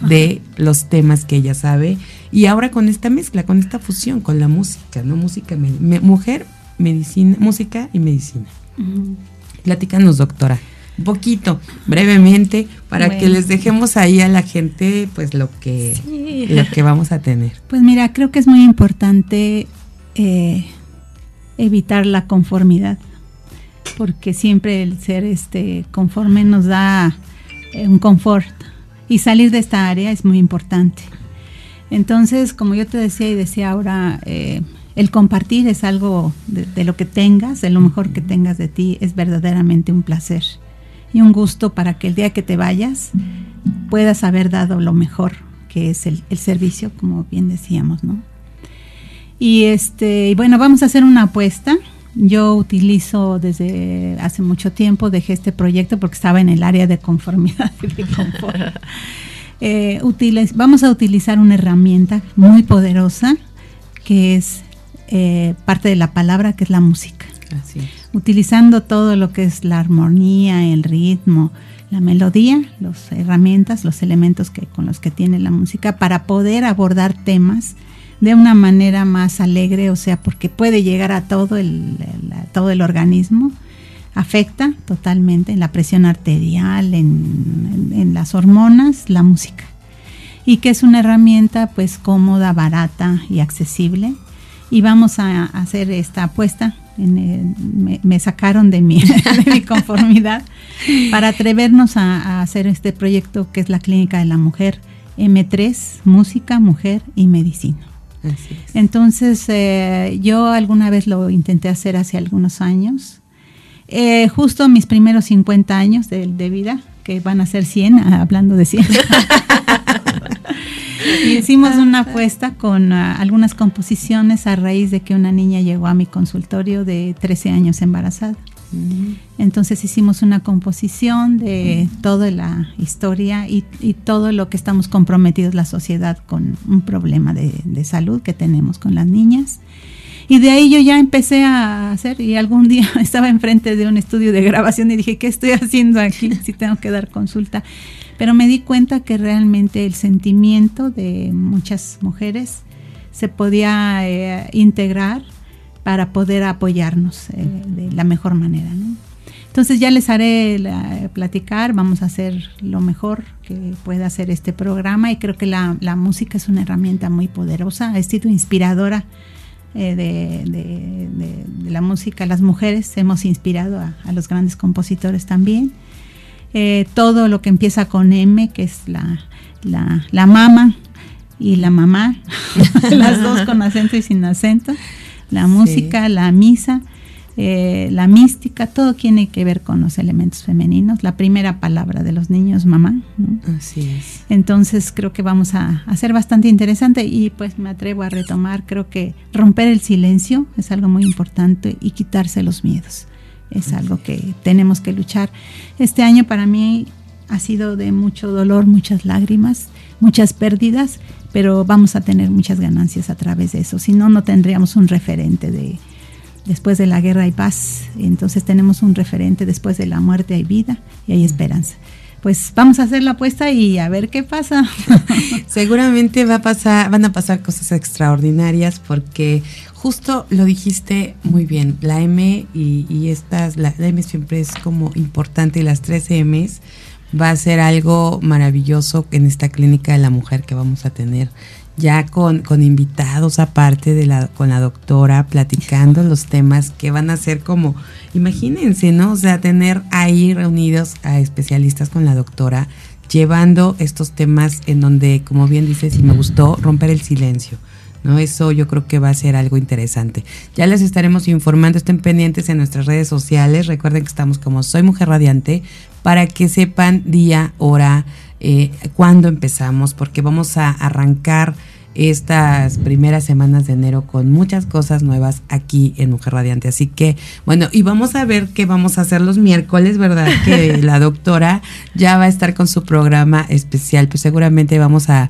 de los temas que ella sabe y ahora con esta mezcla, con esta fusión con la música, ¿no? Música, mujer, medicina, música y medicina. Platícanos, doctora, un poquito, brevemente, para que les dejemos ahí a la gente, pues lo que, lo que vamos a tener. Pues mira, creo que es muy importante eh, evitar la conformidad, porque siempre el ser este conforme nos da un confort y salir de esta área es muy importante. Entonces, como yo te decía y decía ahora, eh, el compartir es algo de, lo que tengas, de lo mejor que tengas de ti, es verdaderamente un placer y un gusto para que el día que te vayas puedas haber dado lo mejor que es el, el servicio, como bien decíamos, ¿no? Y este, y bueno, vamos a hacer una apuesta. Yo utilizo desde hace mucho tiempo, dejé este proyecto porque estaba en el área de conformidad y de confort. [LAUGHS] Eh, vamos a utilizar una herramienta muy poderosa que es eh, parte de la palabra, que es la música. Utilizando todo lo que es la armonía, el ritmo, la melodía, las herramientas, los elementos que, con los que tiene la música para poder abordar temas de una manera más alegre, o sea, porque puede llegar a todo el, todo el organismo, afecta totalmente en la presión arterial, en, las hormonas, la música. Y que es una herramienta pues cómoda, barata y accesible. Y vamos a hacer esta apuesta. me, sacaron de mi, [LAUGHS] mi conformidad para atrevernos a, a hacer este proyecto que es la Clínica de la Mujer M3, Música, Mujer y Medicina. Entonces, eh, yo alguna vez lo intenté hacer hace algunos años, eh, justo mis primeros 50 años de, vida, que van a ser 100, ah, [LAUGHS] hablando de 100. [LAUGHS] hicimos una apuesta con ah, algunas composiciones a raíz de que una niña llegó a mi consultorio de 13 años embarazada. Entonces hicimos una composición de toda la historia y, todo lo que estamos comprometidos la sociedad con un problema de, salud que tenemos con las niñas. Y de ahí yo ya empecé a hacer y algún día [LAUGHS] estaba enfrente de un estudio de grabación y dije, ¿qué estoy haciendo aquí [LAUGHS] si tengo que dar consulta? Pero me di cuenta que realmente el sentimiento de muchas mujeres se podía eh, integrar para poder apoyarnos eh, de la mejor manera. Entonces ya les haré platicar, vamos a hacer lo mejor que pueda hacer este programa y creo que la, música es una herramienta muy poderosa, ha sido inspiradora eh, de, la música. Las mujeres hemos inspirado a, los grandes compositores también. Eh, todo lo que empieza con M, que es la, la mama y la mamá, [LAUGHS] las dos con acento y sin acento, la música, la misa eh, la mística, todo tiene que ver con los elementos femeninos. La primera palabra de los niños, mamá. Así es. Entonces creo que vamos a hacer bastante interesante y pues me atrevo a retomar, creo que romper el silencio es algo muy importante y quitarse los miedos. Es algo que tenemos que luchar. Este año para mí ha sido de mucho dolor, muchas lágrimas, muchas pérdidas, pero vamos a tener muchas ganancias a través de eso. Si no, no tendríamos un referente de, después de la guerra hay paz, entonces tenemos un referente, después de la muerte hay vida y hay esperanza. Pues vamos a hacer la apuesta y a ver qué pasa. [LAUGHS] Seguramente va a pasar, van a pasar cosas extraordinarias porque justo lo dijiste muy bien, la M y, estas, la, M siempre es como importante las tres M's va a ser algo maravilloso en esta clínica de la mujer que vamos a tener ya con, con invitados aparte de la, con la doctora, platicando los temas que van a ser como, imagínense, ¿no? O sea, tener ahí reunidos a especialistas con la doctora, llevando estos temas en donde, como bien dices, y me gustó, romper el silencio. ¿No? Eso yo creo que va a ser algo interesante. Ya les estaremos informando, estén pendientes en nuestras redes sociales. Recuerden que estamos como Soy Mujer Radiante para que sepan día, hora, eh, cuándo empezamos, porque vamos a arrancar estas primeras semanas de enero con muchas cosas nuevas aquí en Mujer Radiante. Así que, bueno, y vamos a ver qué vamos a hacer los miércoles, ¿verdad? Que [LAUGHS] la doctora ya va a estar con su programa especial, pues seguramente vamos a,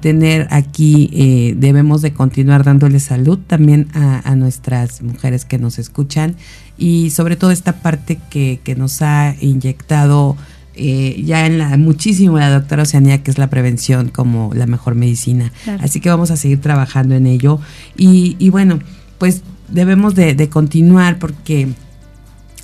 tener aquí, eh, debemos de continuar dándole salud también a, nuestras mujeres que nos escuchan y sobre todo esta parte que, que nos ha inyectado eh, ya en la muchísimo la doctora Oceanía, que es la prevención como la mejor medicina. Así que vamos a seguir trabajando en ello. Y, bueno, pues debemos de, continuar porque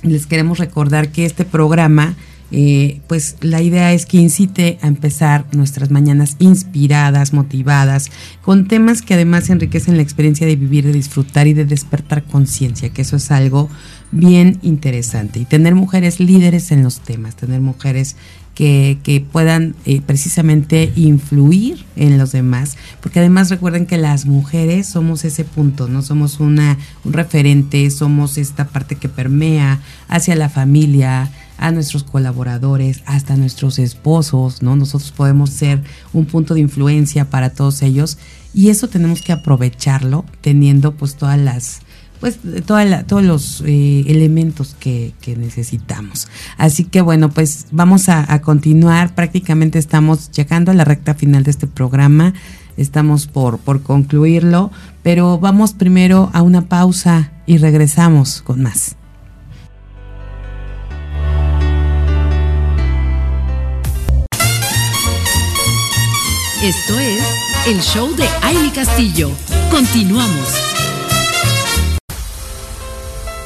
les queremos recordar que este programa, eh, pues la idea es que incite a empezar nuestras mañanas inspiradas, motivadas, con temas que además enriquecen la experiencia de vivir, de disfrutar y de despertar conciencia, que eso es algo bien interesante. Y tener mujeres líderes en los temas, tener mujeres que, que puedan eh, precisamente influir en los demás, porque además recuerden que las mujeres somos ese punto, no somos una, un referente, somos esta parte que permea hacia la familia, a nuestros colaboradores, hasta nuestros esposos, ¿no? Nosotros podemos ser un punto de influencia para todos ellos y eso tenemos que aprovecharlo teniendo pues todas las pues toda todos los eh, elementos que, necesitamos. Así que bueno, pues vamos a, continuar. Prácticamente estamos llegando a la recta final de este programa. Estamos por, por concluirlo, pero vamos primero a una pausa y regresamos con más. Esto es el show de Aile Castillo. Continuamos.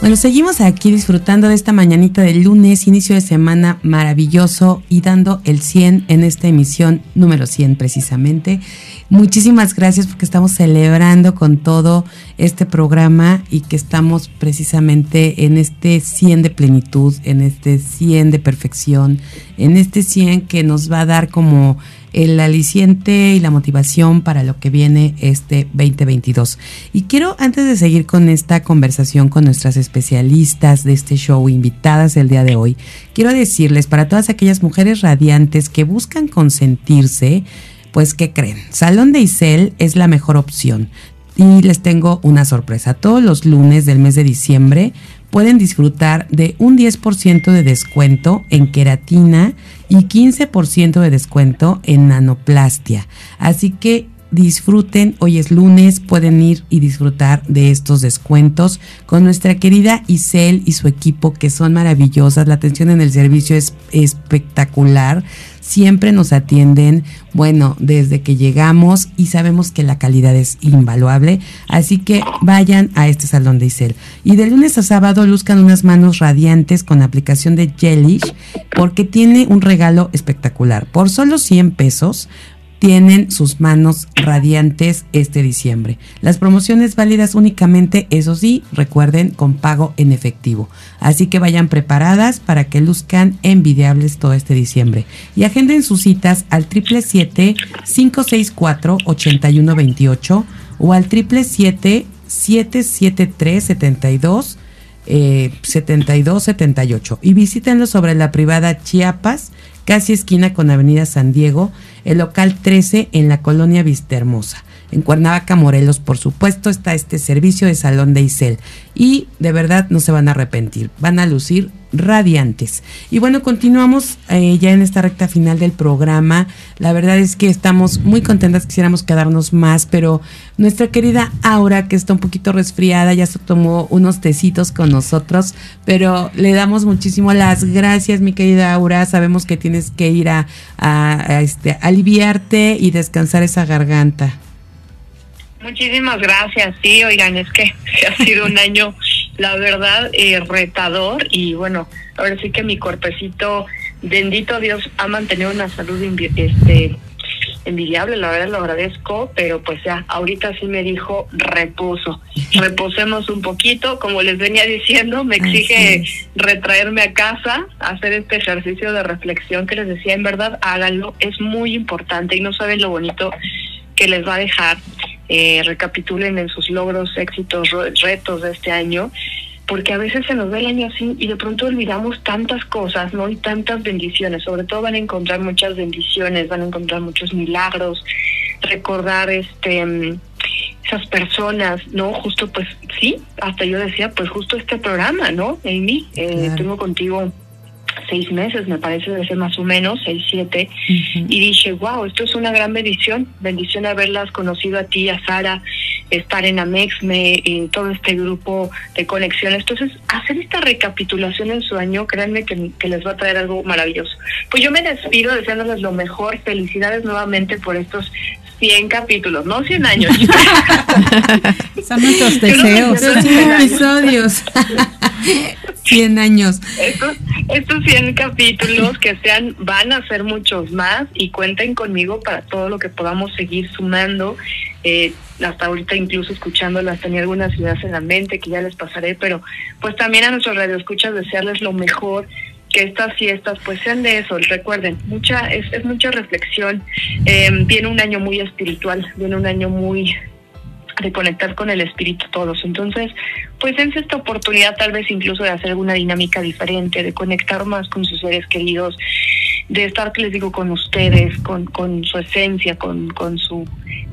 Bueno, seguimos aquí disfrutando de esta mañanita del lunes, inicio de semana maravilloso y dando el 100 en esta emisión número 100 precisamente. Muchísimas gracias porque estamos celebrando con todo este programa y que estamos precisamente en este 100 de plenitud, en este 100 de perfección, en este 100 que nos va a dar como el aliciente y la motivación para lo que viene este 2022. Y quiero, antes de seguir con esta conversación con nuestras especialistas de este show, invitadas el día de hoy, quiero decirles para todas aquellas mujeres radiantes que buscan consentirse, pues ¿qué creen? Salón de Isel es la mejor opción. Y les tengo una sorpresa. Todos los lunes del mes de diciembre pueden disfrutar de un 10% de descuento en queratina y 15% de descuento en nanoplastia. Así que disfruten, hoy es lunes, pueden ir y disfrutar de estos descuentos con nuestra querida Isel y su equipo que son maravillosas, la atención en el servicio es espectacular siempre nos atienden, bueno, desde que llegamos y sabemos que la calidad es invaluable, así que vayan a este salón de Isel. Y de lunes a sábado luzcan unas manos radiantes con aplicación de Jellish porque tiene un regalo espectacular. Por solo 100 pesos tienen sus manos radiantes este diciembre. Las promociones válidas únicamente, eso sí, recuerden, con pago en efectivo. Así que vayan preparadas para que luzcan envidiables todo este diciembre. Y agenden sus citas al 777-564-8128 o al 777-773-72. 7278 y visítenlo sobre la privada Chiapas, casi esquina con Avenida San Diego, el local 13 en la colonia Vistahermosa. En Cuernavaca, Morelos, por supuesto, está este servicio de Salón de Isel. Y de verdad no se van a arrepentir, van a lucir radiantes. Y bueno, continuamos eh, ya en esta recta final del programa. La verdad es que estamos muy contentas, quisiéramos quedarnos más, pero nuestra querida Aura, que está un poquito resfriada, ya se tomó unos tecitos con nosotros, pero le damos muchísimo las gracias, mi querida Aura. Sabemos que tienes que ir a, a este, aliviarte y descansar esa garganta. Muchísimas gracias. Sí, oigan, es que [LAUGHS] ha sido un año, la verdad, eh, retador y bueno, ahora sí que mi cuerpecito, bendito Dios, ha mantenido una salud este envidiable, la verdad lo agradezco, pero pues ya, ahorita sí me dijo reposo. [LAUGHS] Reposemos un poquito, como les venía diciendo, me exige retraerme a casa, hacer este ejercicio de reflexión que les decía, en verdad háganlo, es muy importante y no saben lo bonito que les va a dejar eh, recapitulen en sus logros, éxitos, retos de este año, porque a veces se nos ve el año así y de pronto olvidamos tantas cosas, ¿no? Y tantas bendiciones, sobre todo van a encontrar muchas bendiciones, van a encontrar muchos milagros, recordar este esas personas, ¿no? Justo pues sí, hasta yo decía, pues justo este programa, ¿no? Amy, eh, tengo contigo seis meses, me parece, ser más o menos, seis, siete, y dije, wow, esto es una gran bendición, bendición haberlas conocido a ti, a Sara, estar en Amex, me, en todo este grupo de conexiones. Entonces, hacer esta recapitulación en su año, créanme que, que, les va a traer algo maravilloso. Pues yo me despido deseándoles lo mejor, felicidades nuevamente por estos 100 capítulos, no 100 años. [LAUGHS] Son nuestros deseos. 100 episodios. [LAUGHS] 100 años. Estos, estos 100 capítulos que sean, van a ser muchos más y cuenten conmigo para todo lo que podamos seguir sumando. Eh, hasta ahorita incluso escuchándolas tenía algunas ideas en la mente que ya les pasaré, pero pues también a nuestros radioescuchas desearles lo mejor, que estas fiestas pues sean de eso, recuerden, mucha es, es mucha reflexión, eh, viene un año muy espiritual, viene un año muy de conectar con el espíritu todos. Entonces, pues es esta oportunidad tal vez incluso de hacer alguna dinámica diferente, de conectar más con sus seres queridos, de estar, les digo, con ustedes, con, con su esencia, con, con su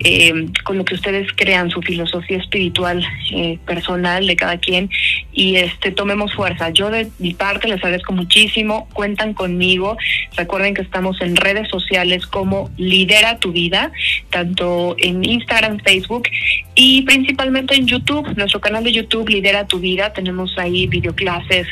eh, con lo que ustedes crean, su filosofía espiritual eh, personal de cada quien y este tomemos fuerza. Yo de mi parte les agradezco muchísimo, cuentan conmigo. Recuerden que estamos en redes sociales como Lidera tu vida, tanto en Instagram, Facebook y principalmente en YouTube, nuestro canal de YouTube Lidera tu vida. Tenemos ahí videoclases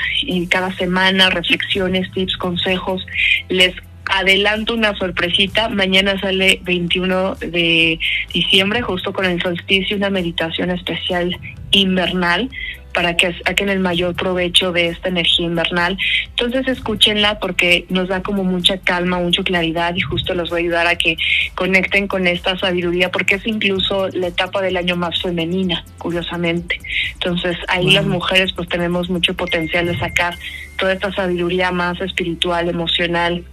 cada semana, reflexiones, tips, consejos. Les adelanto una sorpresita. Mañana sale 21 de diciembre, justo con el solsticio, una meditación especial invernal para que saquen el mayor provecho de esta energía invernal. Entonces escúchenla porque nos da como mucha calma, mucha claridad y justo los voy a ayudar a que conecten con esta sabiduría porque es incluso la etapa del año más femenina, curiosamente. Entonces ahí las mujeres pues tenemos mucho potencial de sacar toda esta sabiduría más espiritual, emocional,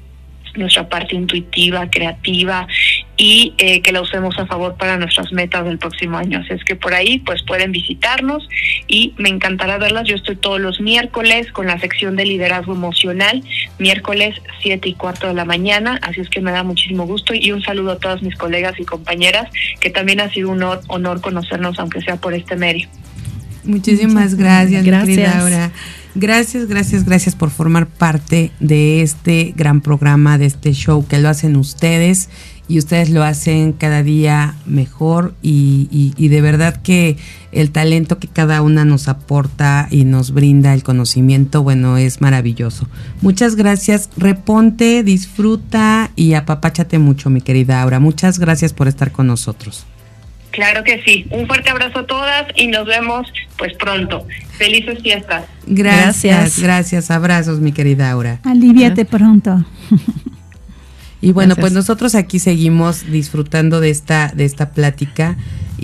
nuestra parte intuitiva, creativa y eh, que la usemos a favor para nuestras metas del próximo año. Así es que por ahí pues pueden visitarnos y me encantará verlas. Yo estoy todos los miércoles con la sección de liderazgo emocional, miércoles 7 y cuarto de la mañana, así es que me da muchísimo gusto y un saludo a todas mis colegas y compañeras, que también ha sido un honor, honor conocernos aunque sea por este medio. Muchísimas gracias, gracias. Laura. Gracias, gracias, gracias por formar parte de este gran programa, de este show que lo hacen ustedes y ustedes lo hacen cada día mejor y, y, de verdad que el talento que cada una nos aporta y nos brinda el conocimiento, bueno, es maravilloso. Muchas gracias, reponte, disfruta y apapáchate mucho, mi querida Aura. Muchas gracias por estar con nosotros. Claro que sí. Un fuerte abrazo a todas y nos vemos pues pronto. Felices fiestas. Gracias, gracias. Abrazos, mi querida Aura. Aliviate pronto. Y bueno, pues nosotros aquí seguimos disfrutando de esta, de esta plática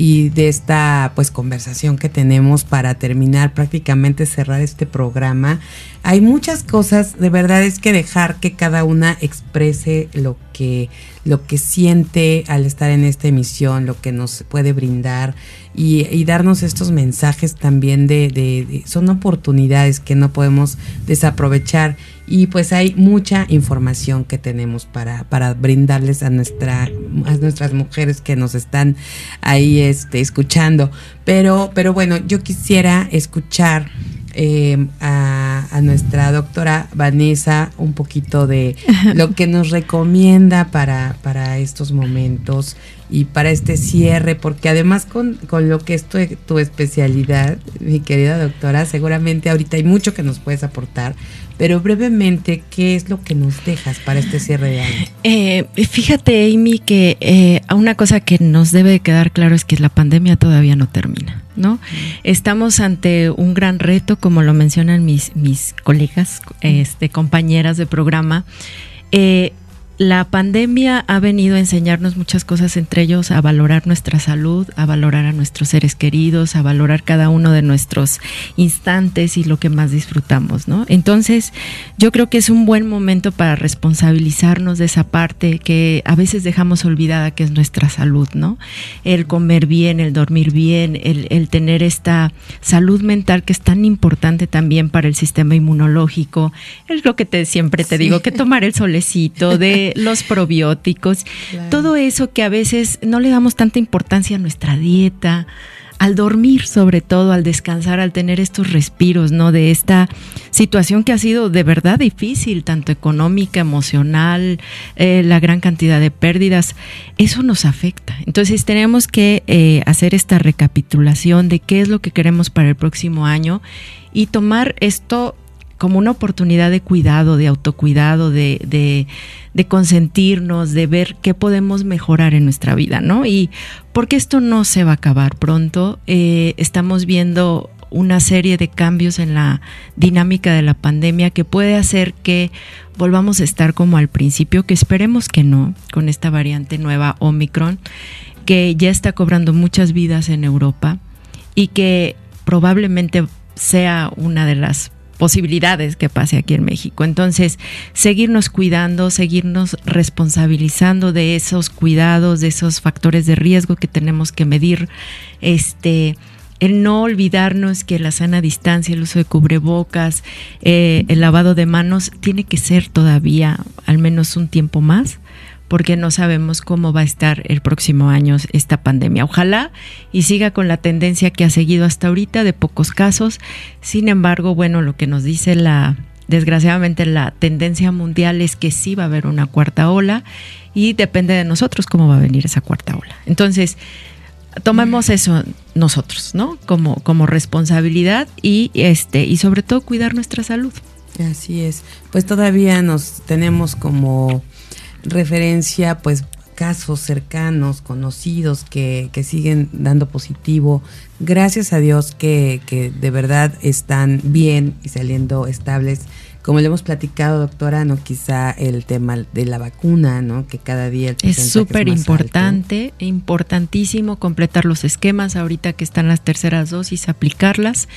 y de esta pues conversación que tenemos para terminar prácticamente cerrar este programa. Hay muchas cosas, de verdad es que dejar que cada una exprese lo que lo que siente al estar en esta emisión, lo que nos puede brindar y, darnos estos mensajes también de, de, son oportunidades que no podemos desaprovechar y pues hay mucha información que tenemos para, para brindarles a nuestra a nuestras mujeres que nos están ahí este escuchando. Pero pero bueno yo quisiera escuchar eh, a, a, nuestra doctora Vanessa un poquito de [LAUGHS] lo que nos recomienda para, para estos momentos y para este cierre, porque además con, con lo que es tu, tu, especialidad, mi querida doctora, seguramente ahorita hay mucho que nos puedes aportar, pero brevemente, ¿qué es lo que nos dejas para este cierre de año? Eh, fíjate, Amy, que eh, una cosa que nos debe quedar claro es que la pandemia todavía no termina, ¿no? Estamos ante un gran reto, como lo mencionan mis, mis colegas, este, compañeras de programa. Eh, la pandemia ha venido a enseñarnos muchas cosas, entre ellos a valorar nuestra salud, a valorar a nuestros seres queridos, a valorar cada uno de nuestros instantes y lo que más disfrutamos, ¿no? Entonces, yo creo que es un buen momento para responsabilizarnos de esa parte que a veces dejamos olvidada, que es nuestra salud, ¿no? El comer bien, el dormir bien, el, el tener esta salud mental que es tan importante también para el sistema inmunológico. Es lo que te, siempre te digo, que tomar el solecito, de los probióticos, todo eso que a veces no le damos tanta importancia a nuestra dieta, al dormir sobre todo, al descansar, al tener estos respiros, ¿no? De esta situación que ha sido de verdad difícil, tanto económica, emocional, eh, la gran cantidad de pérdidas, eso nos afecta. Entonces tenemos que eh, hacer esta recapitulación de qué es lo que queremos para el próximo año y tomar esto como una oportunidad de cuidado, de autocuidado, de, de, consentirnos, de ver qué podemos mejorar en nuestra vida, ¿no? Y porque esto no se va a acabar pronto, eh, estamos viendo una serie de cambios en la dinámica de la pandemia que puede hacer que volvamos a estar como al principio, que esperemos que no, con esta variante nueva Omicron, que ya está cobrando muchas vidas en Europa y que probablemente sea una de las posibilidades que pase aquí en México. Entonces, seguirnos cuidando, seguirnos responsabilizando de esos cuidados, de esos factores de riesgo que tenemos que medir, este el no olvidarnos que la sana distancia, el uso de cubrebocas, eh, el lavado de manos tiene que ser todavía al menos un tiempo más porque no sabemos cómo va a estar el próximo año esta pandemia. Ojalá y siga con la tendencia que ha seguido hasta ahorita de pocos casos. Sin embargo, bueno, lo que nos dice la desgraciadamente la tendencia mundial es que sí va a haber una cuarta ola y depende de nosotros cómo va a venir esa cuarta ola. Entonces, tomemos eso nosotros, ¿no? Como, como responsabilidad y este, y sobre todo cuidar nuestra salud. Así es. Pues todavía nos tenemos como referencia pues casos cercanos, conocidos que, que siguen dando positivo. Gracias a Dios que, que de verdad están bien y saliendo estables como le hemos platicado, doctora, no quizá el tema de la vacuna, ¿no? Que cada día es súper importante, importantísimo completar los esquemas ahorita que están las terceras dosis, aplicarlas.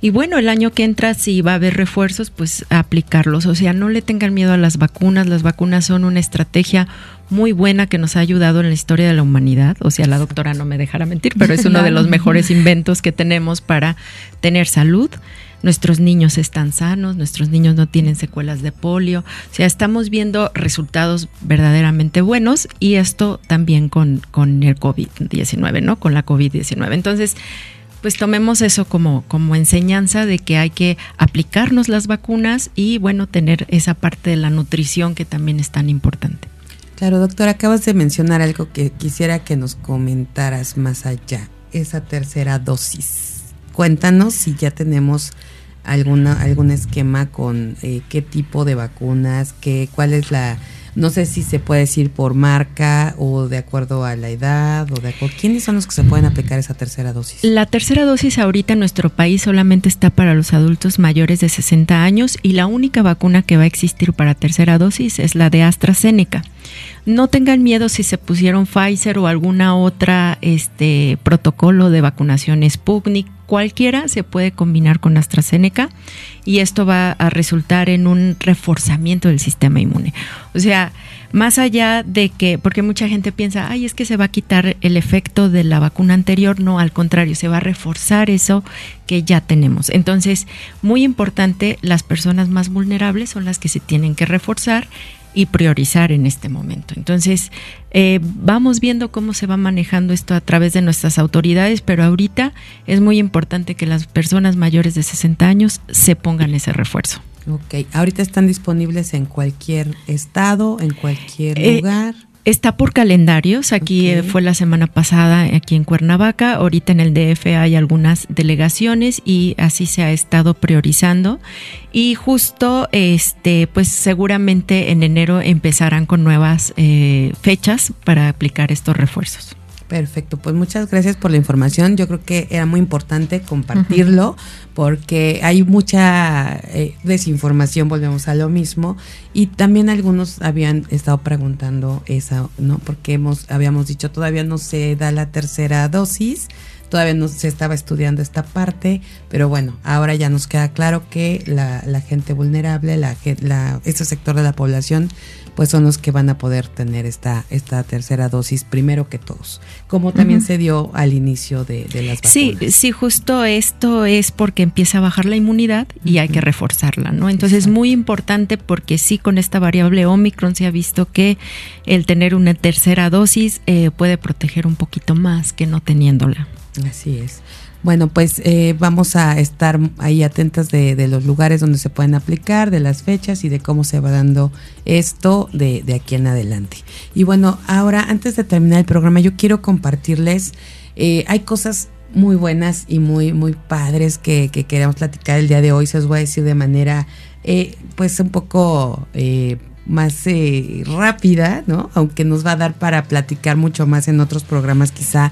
Y bueno, el año que entra, si va a haber refuerzos, pues aplicarlos. O sea, no le tengan miedo a las vacunas. Las vacunas son una estrategia muy buena que nos ha ayudado en la historia de la humanidad. O sea, la doctora no me dejará mentir, pero es uno de los mejores inventos que tenemos para tener salud nuestros niños están sanos, nuestros niños no tienen secuelas de polio, o sea, estamos viendo resultados verdaderamente buenos y esto también con, con el COVID-19, ¿no? Con la COVID-19. Entonces, pues tomemos eso como, como enseñanza de que hay que aplicarnos las vacunas y bueno, tener esa parte de la nutrición que también es tan importante. Claro, doctor, acabas de mencionar algo que quisiera que nos comentaras más allá, esa tercera dosis. Cuéntanos si ya tenemos alguna algún esquema con eh, qué tipo de vacunas, qué, cuál es la no sé si se puede decir por marca o de acuerdo a la edad o de acuerdo. ¿Quiénes son los que se pueden aplicar esa tercera dosis? La tercera dosis ahorita en nuestro país solamente está para los adultos mayores de 60 años y la única vacuna que va a existir para tercera dosis es la de AstraZeneca. No tengan miedo si se pusieron Pfizer o alguna otra este protocolo de vacunación Sputnik, cualquiera se puede combinar con AstraZeneca y esto va a resultar en un reforzamiento del sistema inmune. O sea, más allá de que, porque mucha gente piensa, ay, es que se va a quitar el efecto de la vacuna anterior, no, al contrario, se va a reforzar eso que ya tenemos. Entonces, muy importante, las personas más vulnerables son las que se tienen que reforzar y priorizar en este momento. Entonces, eh, vamos viendo cómo se va manejando esto a través de nuestras autoridades, pero ahorita es muy importante que las personas mayores de 60 años se pongan ese refuerzo. Ok, ahorita están disponibles en cualquier estado, en cualquier eh, lugar. Está por calendarios, aquí eh, fue la semana pasada aquí en Cuernavaca, ahorita en el DF hay algunas delegaciones y así se ha estado priorizando. Y justo este pues seguramente en enero empezarán con nuevas eh, fechas para aplicar estos refuerzos. Perfecto, pues muchas gracias por la información. Yo creo que era muy importante compartirlo porque hay mucha eh, desinformación, volvemos a lo mismo, y también algunos habían estado preguntando eso, ¿no? Porque hemos habíamos dicho todavía no se da la tercera dosis, todavía no se estaba estudiando esta parte, pero bueno, ahora ya nos queda claro que la, la gente vulnerable, la, la, este sector de la población pues son los que van a poder tener esta, esta tercera dosis primero que todos, como también se dio al inicio de, las vacunas. Sí, sí, justo esto es porque empieza a bajar la inmunidad y hay que reforzarla, ¿no? Entonces es muy importante porque sí con esta variable Omicron se ha visto que el tener una tercera dosis eh, puede proteger un poquito más que no teniéndola. Así es. Bueno, pues eh, vamos a estar ahí atentas de, los lugares donde se pueden aplicar, de las fechas y de cómo se va dando esto de, de, aquí en adelante. Y bueno, ahora antes de terminar el programa, yo quiero compartirles, eh, hay cosas muy buenas y muy, muy padres que, que, queremos platicar el día de hoy, se os voy a decir de manera, eh, pues un poco... más rápida, ¿no? Aunque nos va a dar para platicar mucho más en otros programas quizá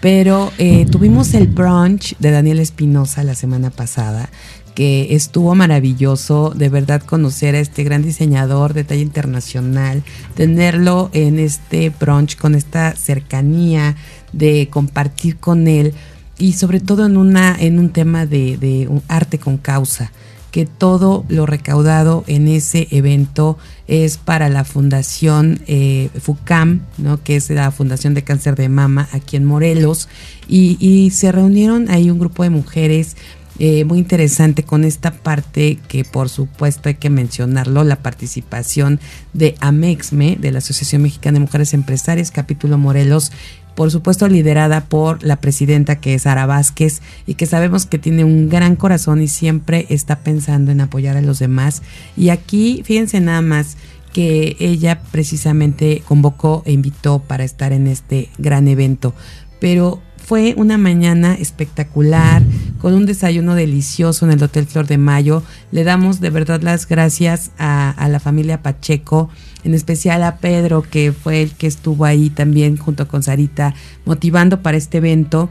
pero eh, tuvimos el brunch de Daniel Espinosa la semana pasada, que estuvo maravilloso, de verdad conocer a este gran diseñador de talla internacional, tenerlo en este brunch con esta cercanía de compartir con él y sobre todo en una en un tema de, de arte con causa que todo lo recaudado en ese evento es para la Fundación eh, FUCAM, ¿no? que es la Fundación de Cáncer de Mama aquí en Morelos, y, se reunieron ahí un grupo de mujeres eh, muy interesante con esta parte que por supuesto hay que mencionarlo, la participación de AMEXME, de la Asociación Mexicana de Mujeres Empresarias, capítulo Morelos, por supuesto liderada por la presidenta que es Sara Vázquez y que sabemos que tiene un gran corazón y siempre está pensando en apoyar a los demás. Y aquí, fíjense nada más que ella precisamente convocó e invitó para estar en este gran evento. Pero fue una mañana espectacular, con un desayuno delicioso en el Hotel Flor de Mayo. Le damos de verdad las gracias a, a la familia Pacheco en especial a Pedro, que fue el que estuvo ahí también junto con Sarita, motivando para este evento.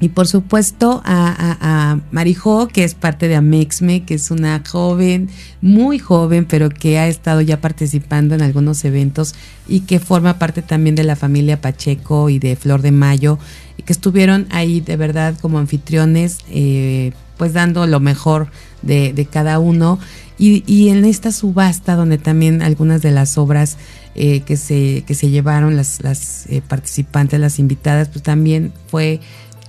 Y por supuesto a, a, Marijó, que es parte de Amexme, que es una joven, muy joven, pero que ha estado ya participando en algunos eventos y que forma parte también de la familia Pacheco y de Flor de Mayo, que estuvieron ahí de verdad como anfitriones, eh, pues dando lo mejor de, cada uno. Y, en esta subasta, donde también algunas de las obras eh, que, se, que se llevaron las, las eh, participantes, las invitadas, pues también fue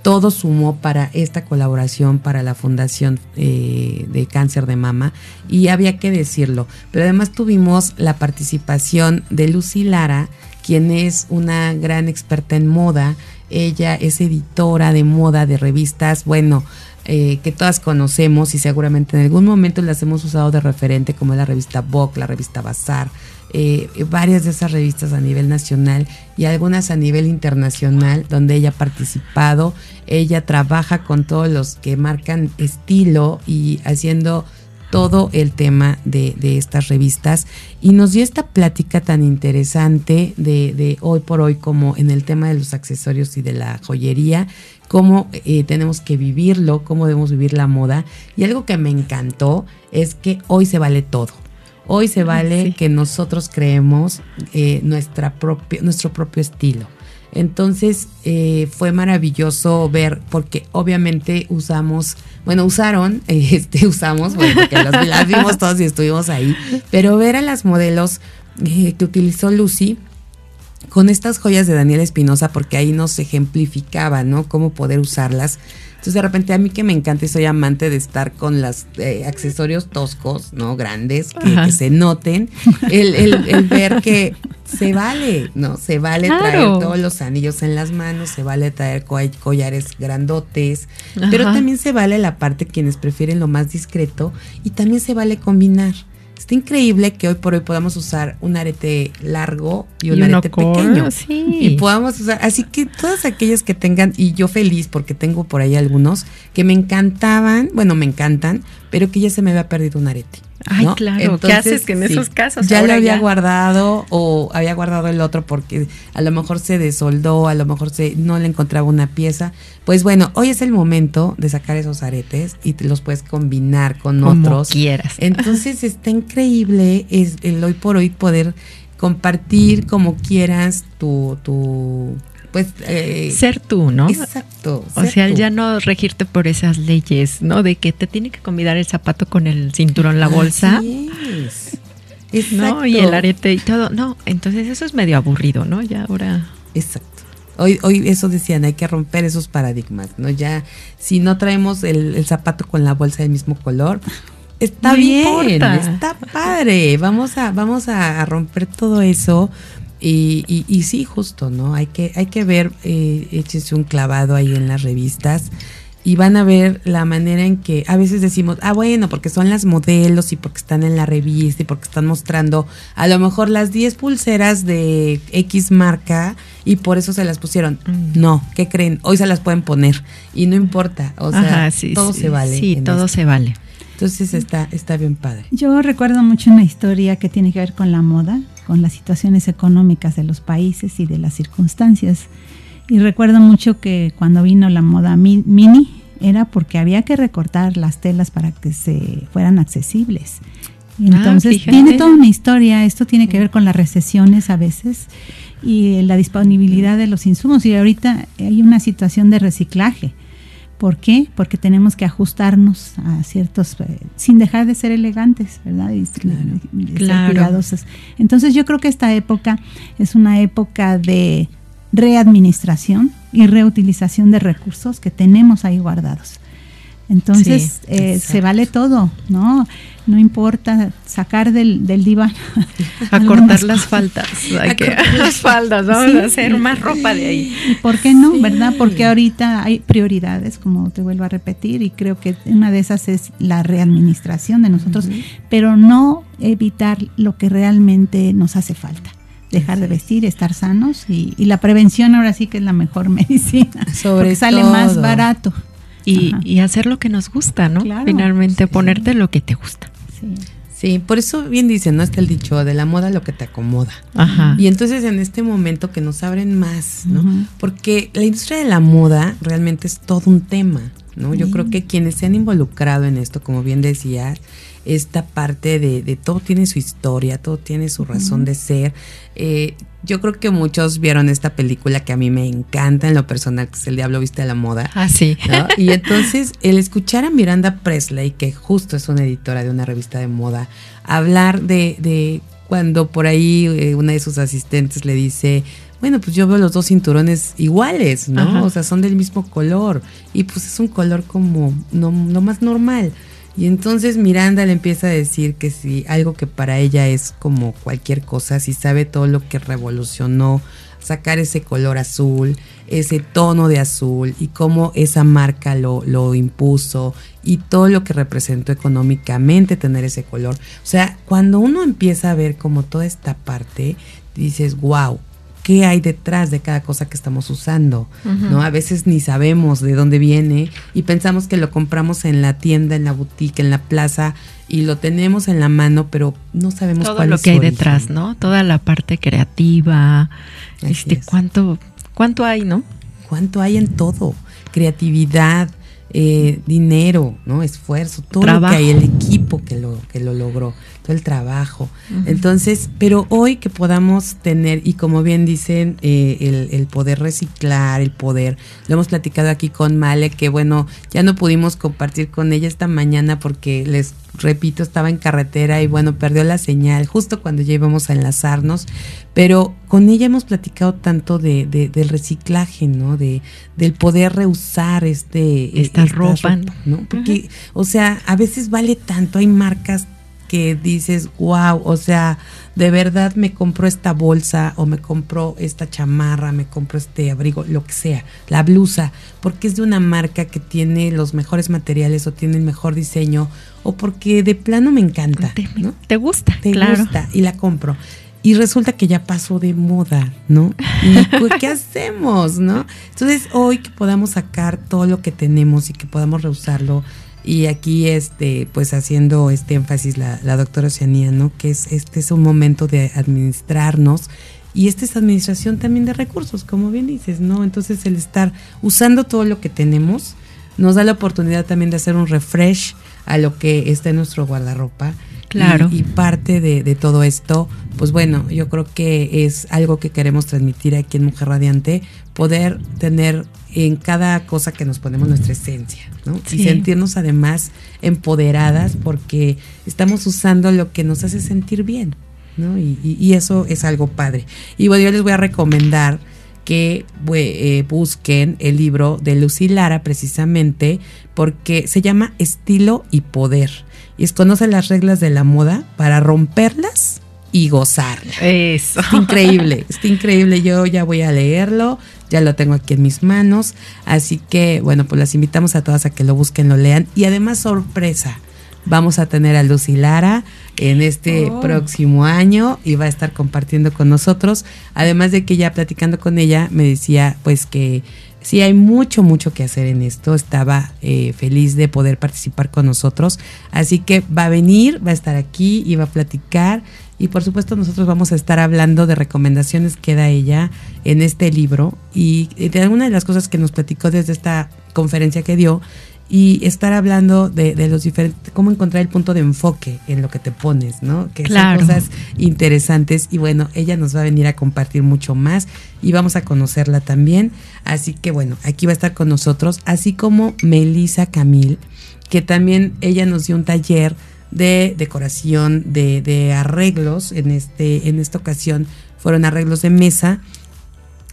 todo sumó para esta colaboración para la Fundación eh, de Cáncer de Mama y había que decirlo. Pero además tuvimos la participación de Lucy Lara, quien es una gran experta en moda. Ella es editora de moda de revistas, bueno, eh, que todas conocemos y seguramente en algún momento las hemos usado de referente, como la revista Vogue, la revista Bazar, eh, varias de esas revistas a nivel nacional y algunas a nivel internacional, donde ella ha participado. Ella trabaja con todos los que marcan estilo y haciendo todo el tema de, estas revistas y nos dio esta plática tan interesante de, de, hoy por hoy como en el tema de los accesorios y de la joyería, cómo eh, tenemos que vivirlo, cómo debemos vivir la moda. Y algo que me encantó es que hoy se vale todo. Hoy se vale que nosotros creemos eh, nuestra propia, nuestro propio estilo. Entonces eh, fue maravilloso ver, porque obviamente usamos, bueno, usaron, [LAUGHS] este, usamos, bueno, porque las, vimos todos y estuvimos ahí, pero ver a las modelos que utilizó Lucy, con estas joyas de Daniel Espinosa porque ahí nos ejemplificaba, ¿no? Cómo poder usarlas. Entonces de repente a mí que me encanta y soy amante de estar con los eh, accesorios toscos, ¿no? Grandes, que, se noten, el, el, ver que se vale, ¿no? Se vale traer todos los anillos en las manos, se vale traer collares grandotes, pero también se vale la parte quienes prefieren lo más discreto y también se vale combinar. Está increíble que hoy por hoy podamos usar un arete largo y un arete pequeño. Y podamos usar, así que todas aquellas que tengan, y yo feliz porque tengo por ahí algunos que me encantaban, bueno, me encantan, pero que ya se me había perdido un arete. Ay, claro. ¿Qué haces que en esos casos? Ya lo había guardado o había guardado el otro porque a lo mejor se desoldó, a lo mejor se no le encontraba una pieza. Pues bueno, hoy es el momento de sacar esos aretes y te los puedes combinar con Como otros. quieras. Entonces está increíble es el hoy por hoy poder compartir como quieras tu, tu pues eh, ser tú, ¿no? Exacto. O sea, ya no regirte por esas leyes, ¿no? De que te tiene que combinar el zapato con el cinturón, la bolsa. Así es. ¿no? Y el arete y todo. No, entonces eso es medio aburrido, ¿no? Ya ahora. Exacto. Hoy, hoy eso decían, hay que romper esos paradigmas, ¿no? Ya, si no traemos el, zapato con la bolsa del mismo color, está bien, está padre. Vamos a, vamos a romper todo eso y, y, sí, justo, ¿no? Hay que, hay que ver, eh, échese un clavado ahí en las revistas y van a ver la manera en que a veces decimos, ah, bueno, porque son las modelos y porque están en la revista y porque están mostrando a lo mejor las 10 pulseras de X marca y por eso se las pusieron. Mm. No, ¿qué creen? Hoy se las pueden poner y no importa, o sea, todo se vale. Sí, todo se vale. Entonces está, está bien padre. Yo recuerdo mucho una historia que tiene que ver con la moda con las situaciones económicas de los países y de las circunstancias. Y recuerdo mucho que cuando vino la moda mini era porque había que recortar las telas para que se fueran accesibles. Ah, entonces tiene toda una historia, esto tiene que ver con las recesiones a veces y la disponibilidad de los insumos y ahorita hay una situación de reciclaje ¿Por qué? Porque tenemos que ajustarnos a ciertos, eh, sin dejar de ser elegantes, ¿verdad? Y, claro, Entonces yo creo que esta época es una época de readministración y reutilización de recursos que tenemos ahí guardados. Entonces eh, se vale todo, ¿no? No importa sacar del, del diván. [LAUGHS] A cortar las faltas. [LAUGHS] las faldas, vamos a hacer más ropa de ahí. ¿Y por qué no, verdad? Porque ahorita hay prioridades, como te vuelvo a repetir, y creo que una de esas es la readministración de nosotros, pero no evitar lo que realmente nos hace falta dejar de vestir, estar sanos y, la prevención ahora sí que es la mejor [LAUGHS] medicina. Sobre sale más barato y, hacer lo que nos gusta, ¿no? Finalmente ponerte lo que te gusta. Sí. Sí, por eso bien dicen, ¿no? Está el dicho de la moda lo que te acomoda. Ajá. Y entonces en este momento que nos abren más, ¿no? Porque la industria de la moda realmente es todo un tema, ¿no? Yo creo que quienes se han involucrado en esto, como bien decías, esta parte de, de todo tiene su historia, todo tiene su razón de ser. Eh, yo creo que muchos vieron esta película que a mí me encanta en lo personal, que es El Diablo Viste a la Moda. Ah, sí. Y entonces, el escuchar a Miranda Presley, que justo es una editora de una revista de moda, hablar de, de cuando por ahí eh, una de sus asistentes le dice, bueno, pues yo veo los dos cinturones iguales, ¿no? O sea, son del mismo color. Y pues es un color como no, no más normal. Y entonces Miranda le empieza a decir que si algo que para ella es como cualquier cosa, si sabe todo lo que revolucionó sacar ese color azul, ese tono de azul y cómo esa marca lo, lo impuso y todo lo que representó económicamente tener ese color. O sea, cuando uno empieza a ver como toda esta parte, dices, wow, qué hay detrás de cada cosa que estamos usando, ¿no? A veces ni sabemos de dónde viene y pensamos que lo compramos en la tienda, en la boutique, en la plaza y lo tenemos en la mano, pero no sabemos todo lo que hay detrás, ¿no? Toda la parte creativa, este, cuánto cuánto hay, ¿no? Cuánto hay en todo, creatividad, eh, dinero, ¿no? Esfuerzo, todo lo que hay, el equipo que lo, que lo logró, todo el trabajo. Entonces, pero hoy que podamos tener, y como bien dicen, eh, el, el, poder reciclar, el poder, lo hemos platicado aquí con Male, que bueno, ya no pudimos compartir con ella esta mañana porque les repito, estaba en carretera y bueno, perdió la señal justo cuando ya íbamos a enlazarnos, pero con ella hemos platicado tanto de, del reciclaje, ¿no? De, del poder reusar este, esta, ropa, ¿no? Porque, o sea, a veces vale tanto, hay marcas que dices, wow, o sea, de verdad me compro esta bolsa o me compro esta chamarra, me compro este abrigo, lo que sea, la blusa, porque es de una marca que tiene los mejores materiales o tiene el mejor diseño o porque de plano me encanta. Te, ¿no? te gusta, te gusta y la compro. Y resulta que ya pasó de moda, ¿no? ¿Y qué [LAUGHS] hacemos, no? Entonces, hoy que podamos sacar todo lo que tenemos y que podamos reusarlo, y aquí este pues haciendo este énfasis la, la doctora Oceanía, ¿no? Que es este es un momento de administrarnos y esta es administración también de recursos, como bien dices, ¿no? Entonces el estar usando todo lo que tenemos nos da la oportunidad también de hacer un refresh a lo que está en nuestro guardarropa. Claro. Y, y parte de, de, todo esto, pues bueno, yo creo que es algo que queremos transmitir aquí en Mujer Radiante, poder tener en cada cosa que nos ponemos nuestra esencia, ¿no? Sí. Y sentirnos además empoderadas porque estamos usando lo que nos hace sentir bien, ¿no? Y, y, y eso es algo padre. Y bueno, yo les voy a recomendar que eh, busquen el libro de Lucy Lara precisamente porque se llama Estilo y Poder. Y es conoce las reglas de la moda para romperlas y gozarla. Eso. Está increíble, está increíble. Yo ya voy a leerlo, ya lo tengo aquí en mis manos. Así que, bueno, pues las invitamos a todas a que lo busquen, lo lean. Y además, sorpresa, vamos a tener a Lucy Lara en este oh. próximo año y va a estar compartiendo con nosotros. Además de que ya platicando con ella me decía pues que sí hay mucho, mucho que hacer en esto. Estaba eh, feliz de poder participar con nosotros. Así que va a venir, va a estar aquí y va a platicar. Y por supuesto nosotros vamos a estar hablando de recomendaciones que da ella en este libro y de algunas de las cosas que nos platicó desde esta conferencia que dio y estar hablando de, de, los diferentes, cómo encontrar el punto de enfoque en lo que te pones, ¿no? Que claro. son cosas interesantes y bueno, ella nos va a venir a compartir mucho más y vamos a conocerla también. Así que bueno, aquí va a estar con nosotros, así como Melissa Camil, que también ella nos dio un taller de decoración, de, de arreglos, en, este, en esta ocasión fueron arreglos de mesa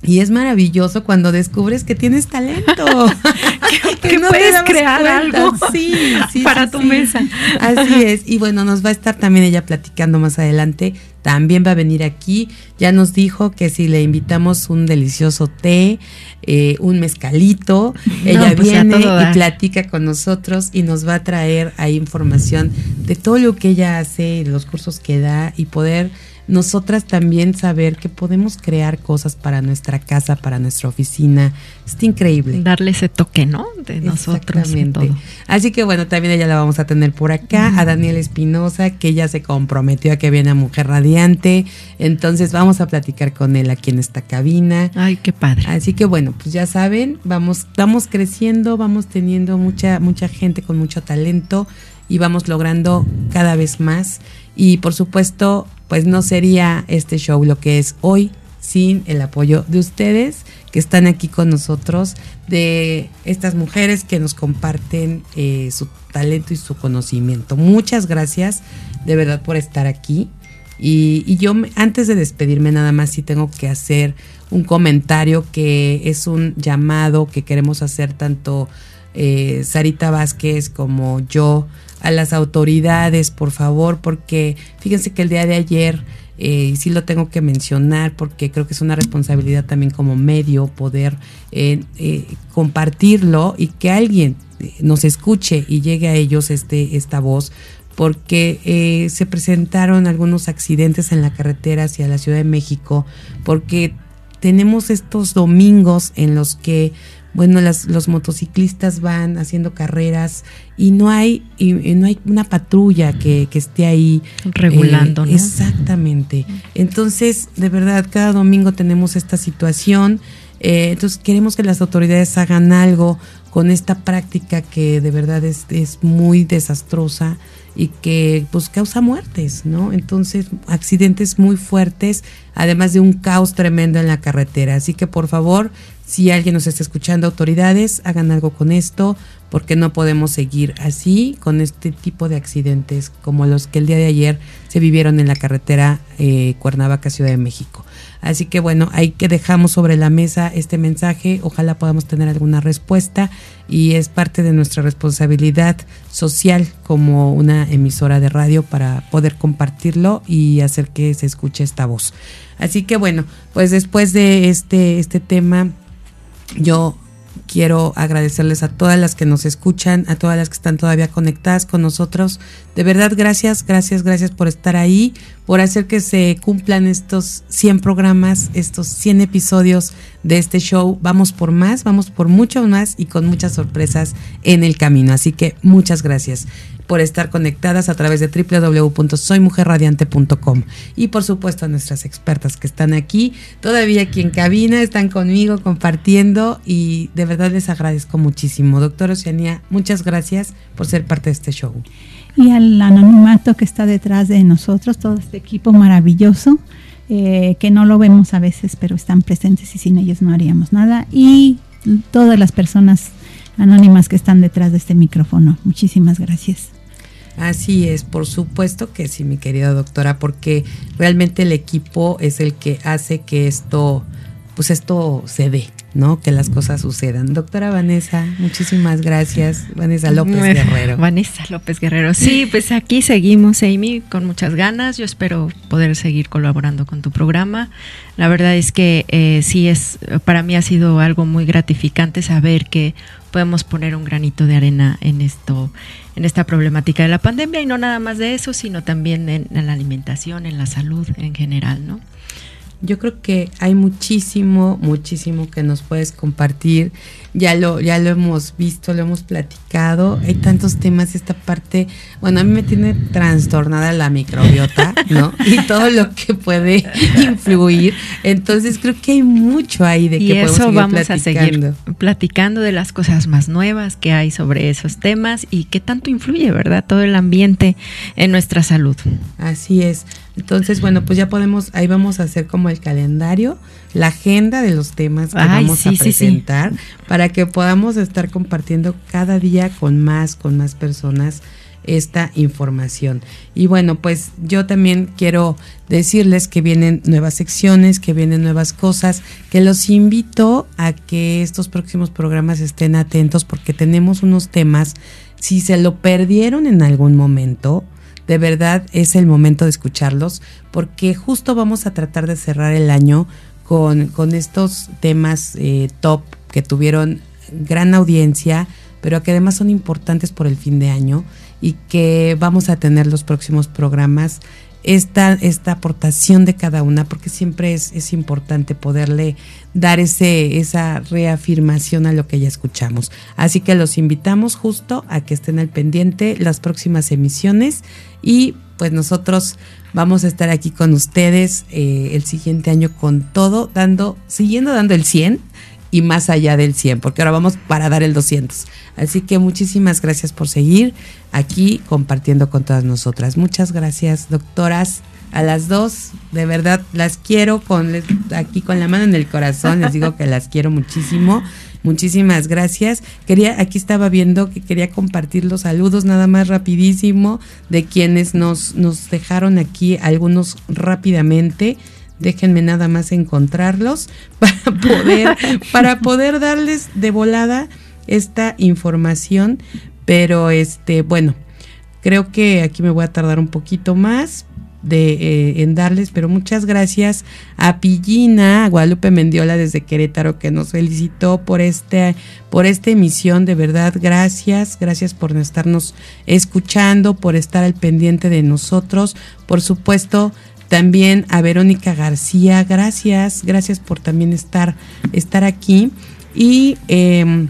y es maravilloso cuando descubres que tienes talento. [LAUGHS] que, que no puedes crear cuenta. algo sí, [LAUGHS] sí, para sí, tu mesa. Así [LAUGHS] es. Y bueno, nos va a estar también ella platicando más adelante. También va a venir aquí. Ya nos dijo que si le invitamos un delicioso té, eh, un mezcalito, no, ella pues viene y platica con nosotros y nos va a traer ahí información de todo lo que ella hace, los cursos que da y poder nosotras también saber que podemos crear cosas para nuestra casa, para nuestra oficina. Está increíble. Darle ese toque, ¿no? De nosotros. Todo. Así que bueno, también ella la vamos a tener por acá, a Daniel Espinosa, que ya se comprometió a que viene a Mujer Radiante. Entonces vamos a platicar con él aquí en esta cabina. Ay, qué padre. Así que bueno, pues ya saben, vamos, vamos creciendo, vamos teniendo mucha, mucha gente con mucho talento y vamos logrando cada vez más. Y por supuesto, pues no sería este show lo que es hoy sin el apoyo de ustedes que están aquí con nosotros, de estas mujeres que nos comparten eh, su talento y su conocimiento. Muchas gracias de verdad por estar aquí. Y, yo antes de despedirme nada más sí tengo que hacer un comentario que es un llamado que queremos hacer tanto eh, Sarita Vázquez como yo a las autoridades, por favor, porque fíjense que el día de ayer eh, sí lo tengo que mencionar porque creo que es una responsabilidad también como medio poder eh, eh, compartirlo y que alguien nos escuche y llegue a ellos este, esta voz porque se presentaron algunos accidentes en la carretera hacia la Ciudad de México, porque tenemos estos domingos en los que bueno, las, los motociclistas van haciendo carreras y no hay, y, no hay una patrulla que, esté ahí regulando. Eh, exactamente. Entonces, de verdad, cada domingo tenemos esta situación. Eh, entonces, queremos que las autoridades hagan algo con esta práctica que de verdad es, es muy desastrosa y que pues causa muertes, ¿no? Entonces, accidentes muy fuertes, además de un caos tremendo en la carretera. Así que por favor, si alguien nos está escuchando, autoridades, hagan algo con esto, porque no podemos seguir así con este tipo de accidentes como los que el día de ayer se vivieron en la carretera eh, Cuernavaca, Ciudad de México. Así que bueno, ahí que dejamos sobre la mesa este mensaje, ojalá podamos tener alguna respuesta y es parte de nuestra responsabilidad social como una emisora de radio para poder compartirlo y hacer que se escuche esta voz. Así que bueno, pues después de este, este tema yo quiero agradecerles a todas las que nos escuchan, a todas las que están todavía conectadas con nosotros. De verdad, gracias, gracias, gracias por estar ahí, por hacer que se cumplan estos 100 programas, estos 100 episodios de este show. Vamos por más, vamos por mucho más y con muchas sorpresas en el camino. Así que muchas gracias por estar conectadas a través de www.soymujerradiante.com y por supuesto a nuestras expertas que están aquí, todavía aquí en cabina, están conmigo compartiendo y de verdad les agradezco muchísimo. Doctora Oceanía, muchas gracias por ser parte de este show. Y al anonimato que está detrás de nosotros, todo este equipo maravilloso. Eh, que no lo vemos a veces, pero están presentes y sin ellos no haríamos nada. Y todas las personas anónimas que están detrás de este micrófono. Muchísimas gracias. Así es, por supuesto que sí, mi querida doctora, porque realmente el equipo es el que hace que esto, pues esto se dé, ¿no? Que las cosas sucedan. Doctora Vanessa, muchísimas gracias. Vanessa López Guerrero. Vanessa López Guerrero. Sí, pues aquí seguimos, Amy, con muchas ganas. Yo espero poder seguir colaborando con tu programa. La verdad es que eh, sí es, para mí ha sido algo muy gratificante saber que podemos poner un granito de arena en esto, en esta problemática de la pandemia y no nada más de eso, sino también en, en la alimentación, en la salud en general, ¿no? Yo creo que hay muchísimo, muchísimo que nos puedes compartir. Ya lo, ya lo hemos visto, lo hemos platicado. Hay tantos temas, esta parte, bueno, a mí me tiene trastornada la microbiota, ¿no? [LAUGHS] Y todo lo que puede influir. Entonces creo que hay mucho ahí de que eso seguir vamos a seguir platicando de las cosas más nuevas que hay sobre esos temas y qué tanto influye, ¿verdad? Todo el ambiente en nuestra salud. Así es. Entonces, bueno, pues ya podemos, ahí vamos a hacer como el calendario, la agenda de los temas que vamos a presentar para que podamos estar compartiendo cada día con más, con más personas esta información. Y bueno, pues yo también quiero decirles que vienen nuevas secciones, que vienen nuevas cosas, que los invito a que estos próximos programas estén atentos porque tenemos unos temas, si se lo perdieron en algún momento, de verdad es el momento de escucharlos porque justo vamos a tratar de cerrar el año con, con estos temas eh, top que tuvieron gran audiencia, pero que además son importantes por el fin de año y que vamos a tener los próximos programas esta, esta aportación de cada una, porque siempre es, es importante poderle dar ese, esa reafirmación a lo que ya escuchamos. Así que los invitamos justo a que estén al pendiente las próximas emisiones y pues nosotros vamos a estar aquí con ustedes eh, el siguiente año con todo, dando, siguiendo dando el 100 y más allá del 100, porque ahora vamos para dar el 200. Así que muchísimas gracias por seguir aquí compartiendo con todas nosotras. Muchas gracias, doctoras. A las dos, de verdad, las quiero con aquí con la mano en el corazón, les digo que las quiero muchísimo. Muchísimas gracias. Quería, aquí estaba viendo que quería compartir los saludos nada más rapidísimo de quienes nos, nos dejaron aquí, algunos rápidamente déjenme nada más encontrarlos [LAUGHS] para poder, [LAUGHS] para poder darles de volada esta información. Pero este, bueno, creo que aquí me voy a tardar un poquito más de, eh, en darles, pero muchas gracias a Pillina, a Guadalupe Mendiola desde Querétaro que nos felicitó por este por esta emisión, de verdad, gracias, gracias por estarnos escuchando, por estar al pendiente de nosotros, por supuesto, también a Verónica García, gracias, gracias por también estar, estar aquí. Y em,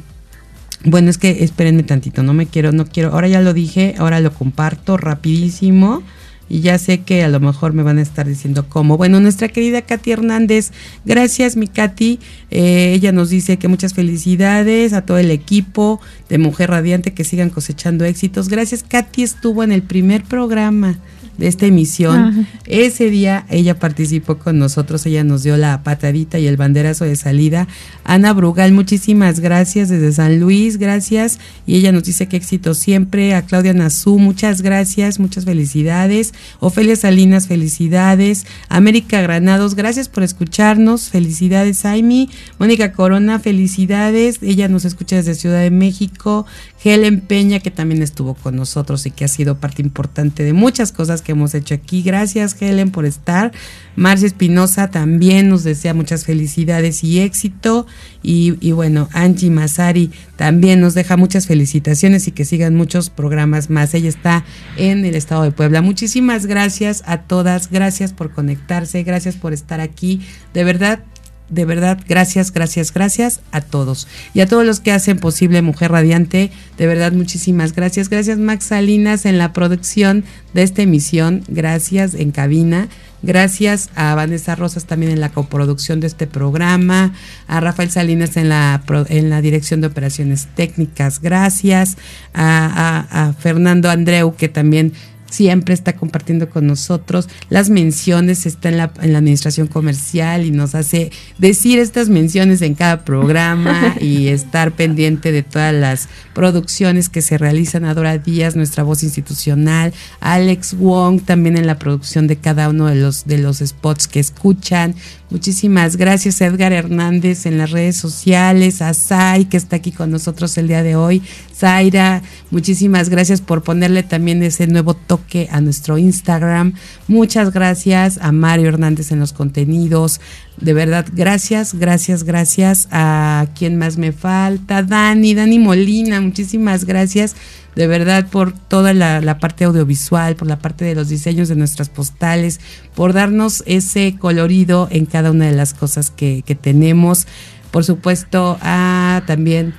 bueno, es que espérenme tantito, no me quiero, no quiero, ahora ya lo dije, ahora lo comparto rapidísimo y ya sé que a lo mejor me van a estar diciendo cómo. Bueno, nuestra querida Katy Hernández, gracias mi Katy, eh, ella nos dice que muchas felicidades a todo el equipo de Mujer Radiante, que sigan cosechando éxitos. Gracias, Katy estuvo en el primer programa esta emisión. Ese día ella participó con nosotros, ella nos dio la patadita y el banderazo de salida. Ana Brugal, muchísimas gracias desde San Luis, gracias. Y ella nos dice que éxito siempre. A Claudia Nazú, muchas gracias, muchas felicidades. Ofelia Salinas, felicidades. América Granados, gracias por escucharnos. Felicidades, Aimi. Mónica Corona, felicidades. Ella nos escucha desde Ciudad de México. Helen Peña, que también estuvo con nosotros y que ha sido parte importante de muchas cosas que hemos hecho aquí. Gracias, Helen, por estar. Marcia Espinosa también nos desea muchas felicidades y éxito. Y, y, bueno, Angie Masari también nos deja muchas felicitaciones y que sigan muchos programas más. Ella está en el estado de Puebla. Muchísimas gracias a todas. Gracias por conectarse. Gracias por estar aquí. De verdad, de verdad, gracias, gracias, gracias a todos. Y a todos los que hacen posible Mujer Radiante, de verdad, muchísimas gracias. Gracias, Max Salinas, en la producción de esta emisión. Gracias, en cabina. Gracias a Vanessa Rosas también en la coproducción de este programa, a Rafael Salinas en la, en la dirección de operaciones técnicas, gracias, a, a Fernando Andreu que también siempre está compartiendo con nosotros. Las menciones está en la, en la administración comercial y nos hace decir estas menciones en cada programa [LAUGHS] y estar pendiente de todas las producciones que se realizan. Adora Díaz, nuestra voz institucional. Alex Wong también en la producción de cada uno de los, de los spots que escuchan. Muchísimas gracias Edgar Hernández en las redes sociales, a Sai que está aquí con nosotros el día de hoy. Zaira, muchísimas gracias por ponerle también ese nuevo toque a nuestro Instagram. Muchas gracias a Mario Hernández en los contenidos. De verdad, gracias, gracias, gracias a quien más me falta. Dani, Dani Molina, muchísimas gracias de verdad por toda la, parte audiovisual, por la parte de los diseños de nuestras postales, por darnos ese colorido en cada una de las cosas que, tenemos. Por supuesto, a también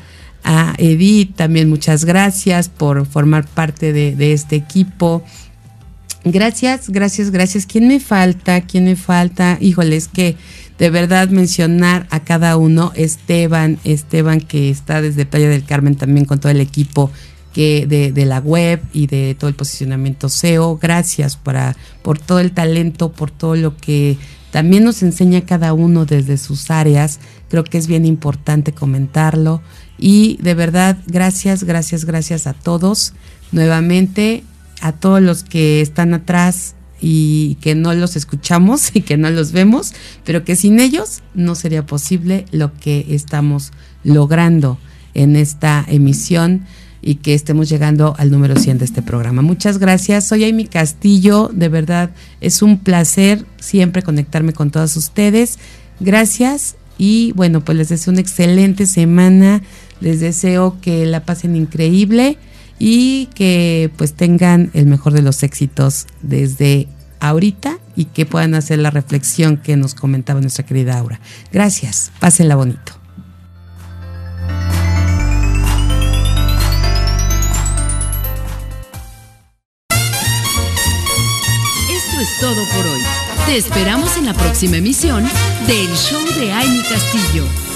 a Edith, también muchas gracias por formar parte de, este equipo. Gracias, gracias, gracias. ¿Quién me falta? ¿Quién me falta? Híjole, es que de verdad mencionar a cada uno, Esteban, Esteban que está desde Playa del Carmen también con todo el equipo que de, de, la web y de todo el posicionamiento SEO. Gracias para, por todo el talento, por todo lo que también nos enseña cada uno desde sus áreas. Creo que es bien importante comentarlo. Y de verdad, gracias, gracias, gracias a todos. Nuevamente, a todos los que están atrás y que no los escuchamos [LAUGHS] y que no los vemos, pero que sin ellos no sería posible lo que estamos logrando en esta emisión y que estemos llegando al número 100 de este programa. Muchas gracias. Soy Amy Castillo. De verdad, es un placer siempre conectarme con todos ustedes. Gracias. Y bueno, pues les deseo una excelente semana. Les deseo que la pasen increíble y que pues tengan el mejor de los éxitos desde ahorita y que puedan hacer la reflexión que nos comentaba nuestra querida Aura. Gracias. Pásenla bonito. es todo por hoy. Te esperamos en la próxima emisión del Show de Amy Castillo.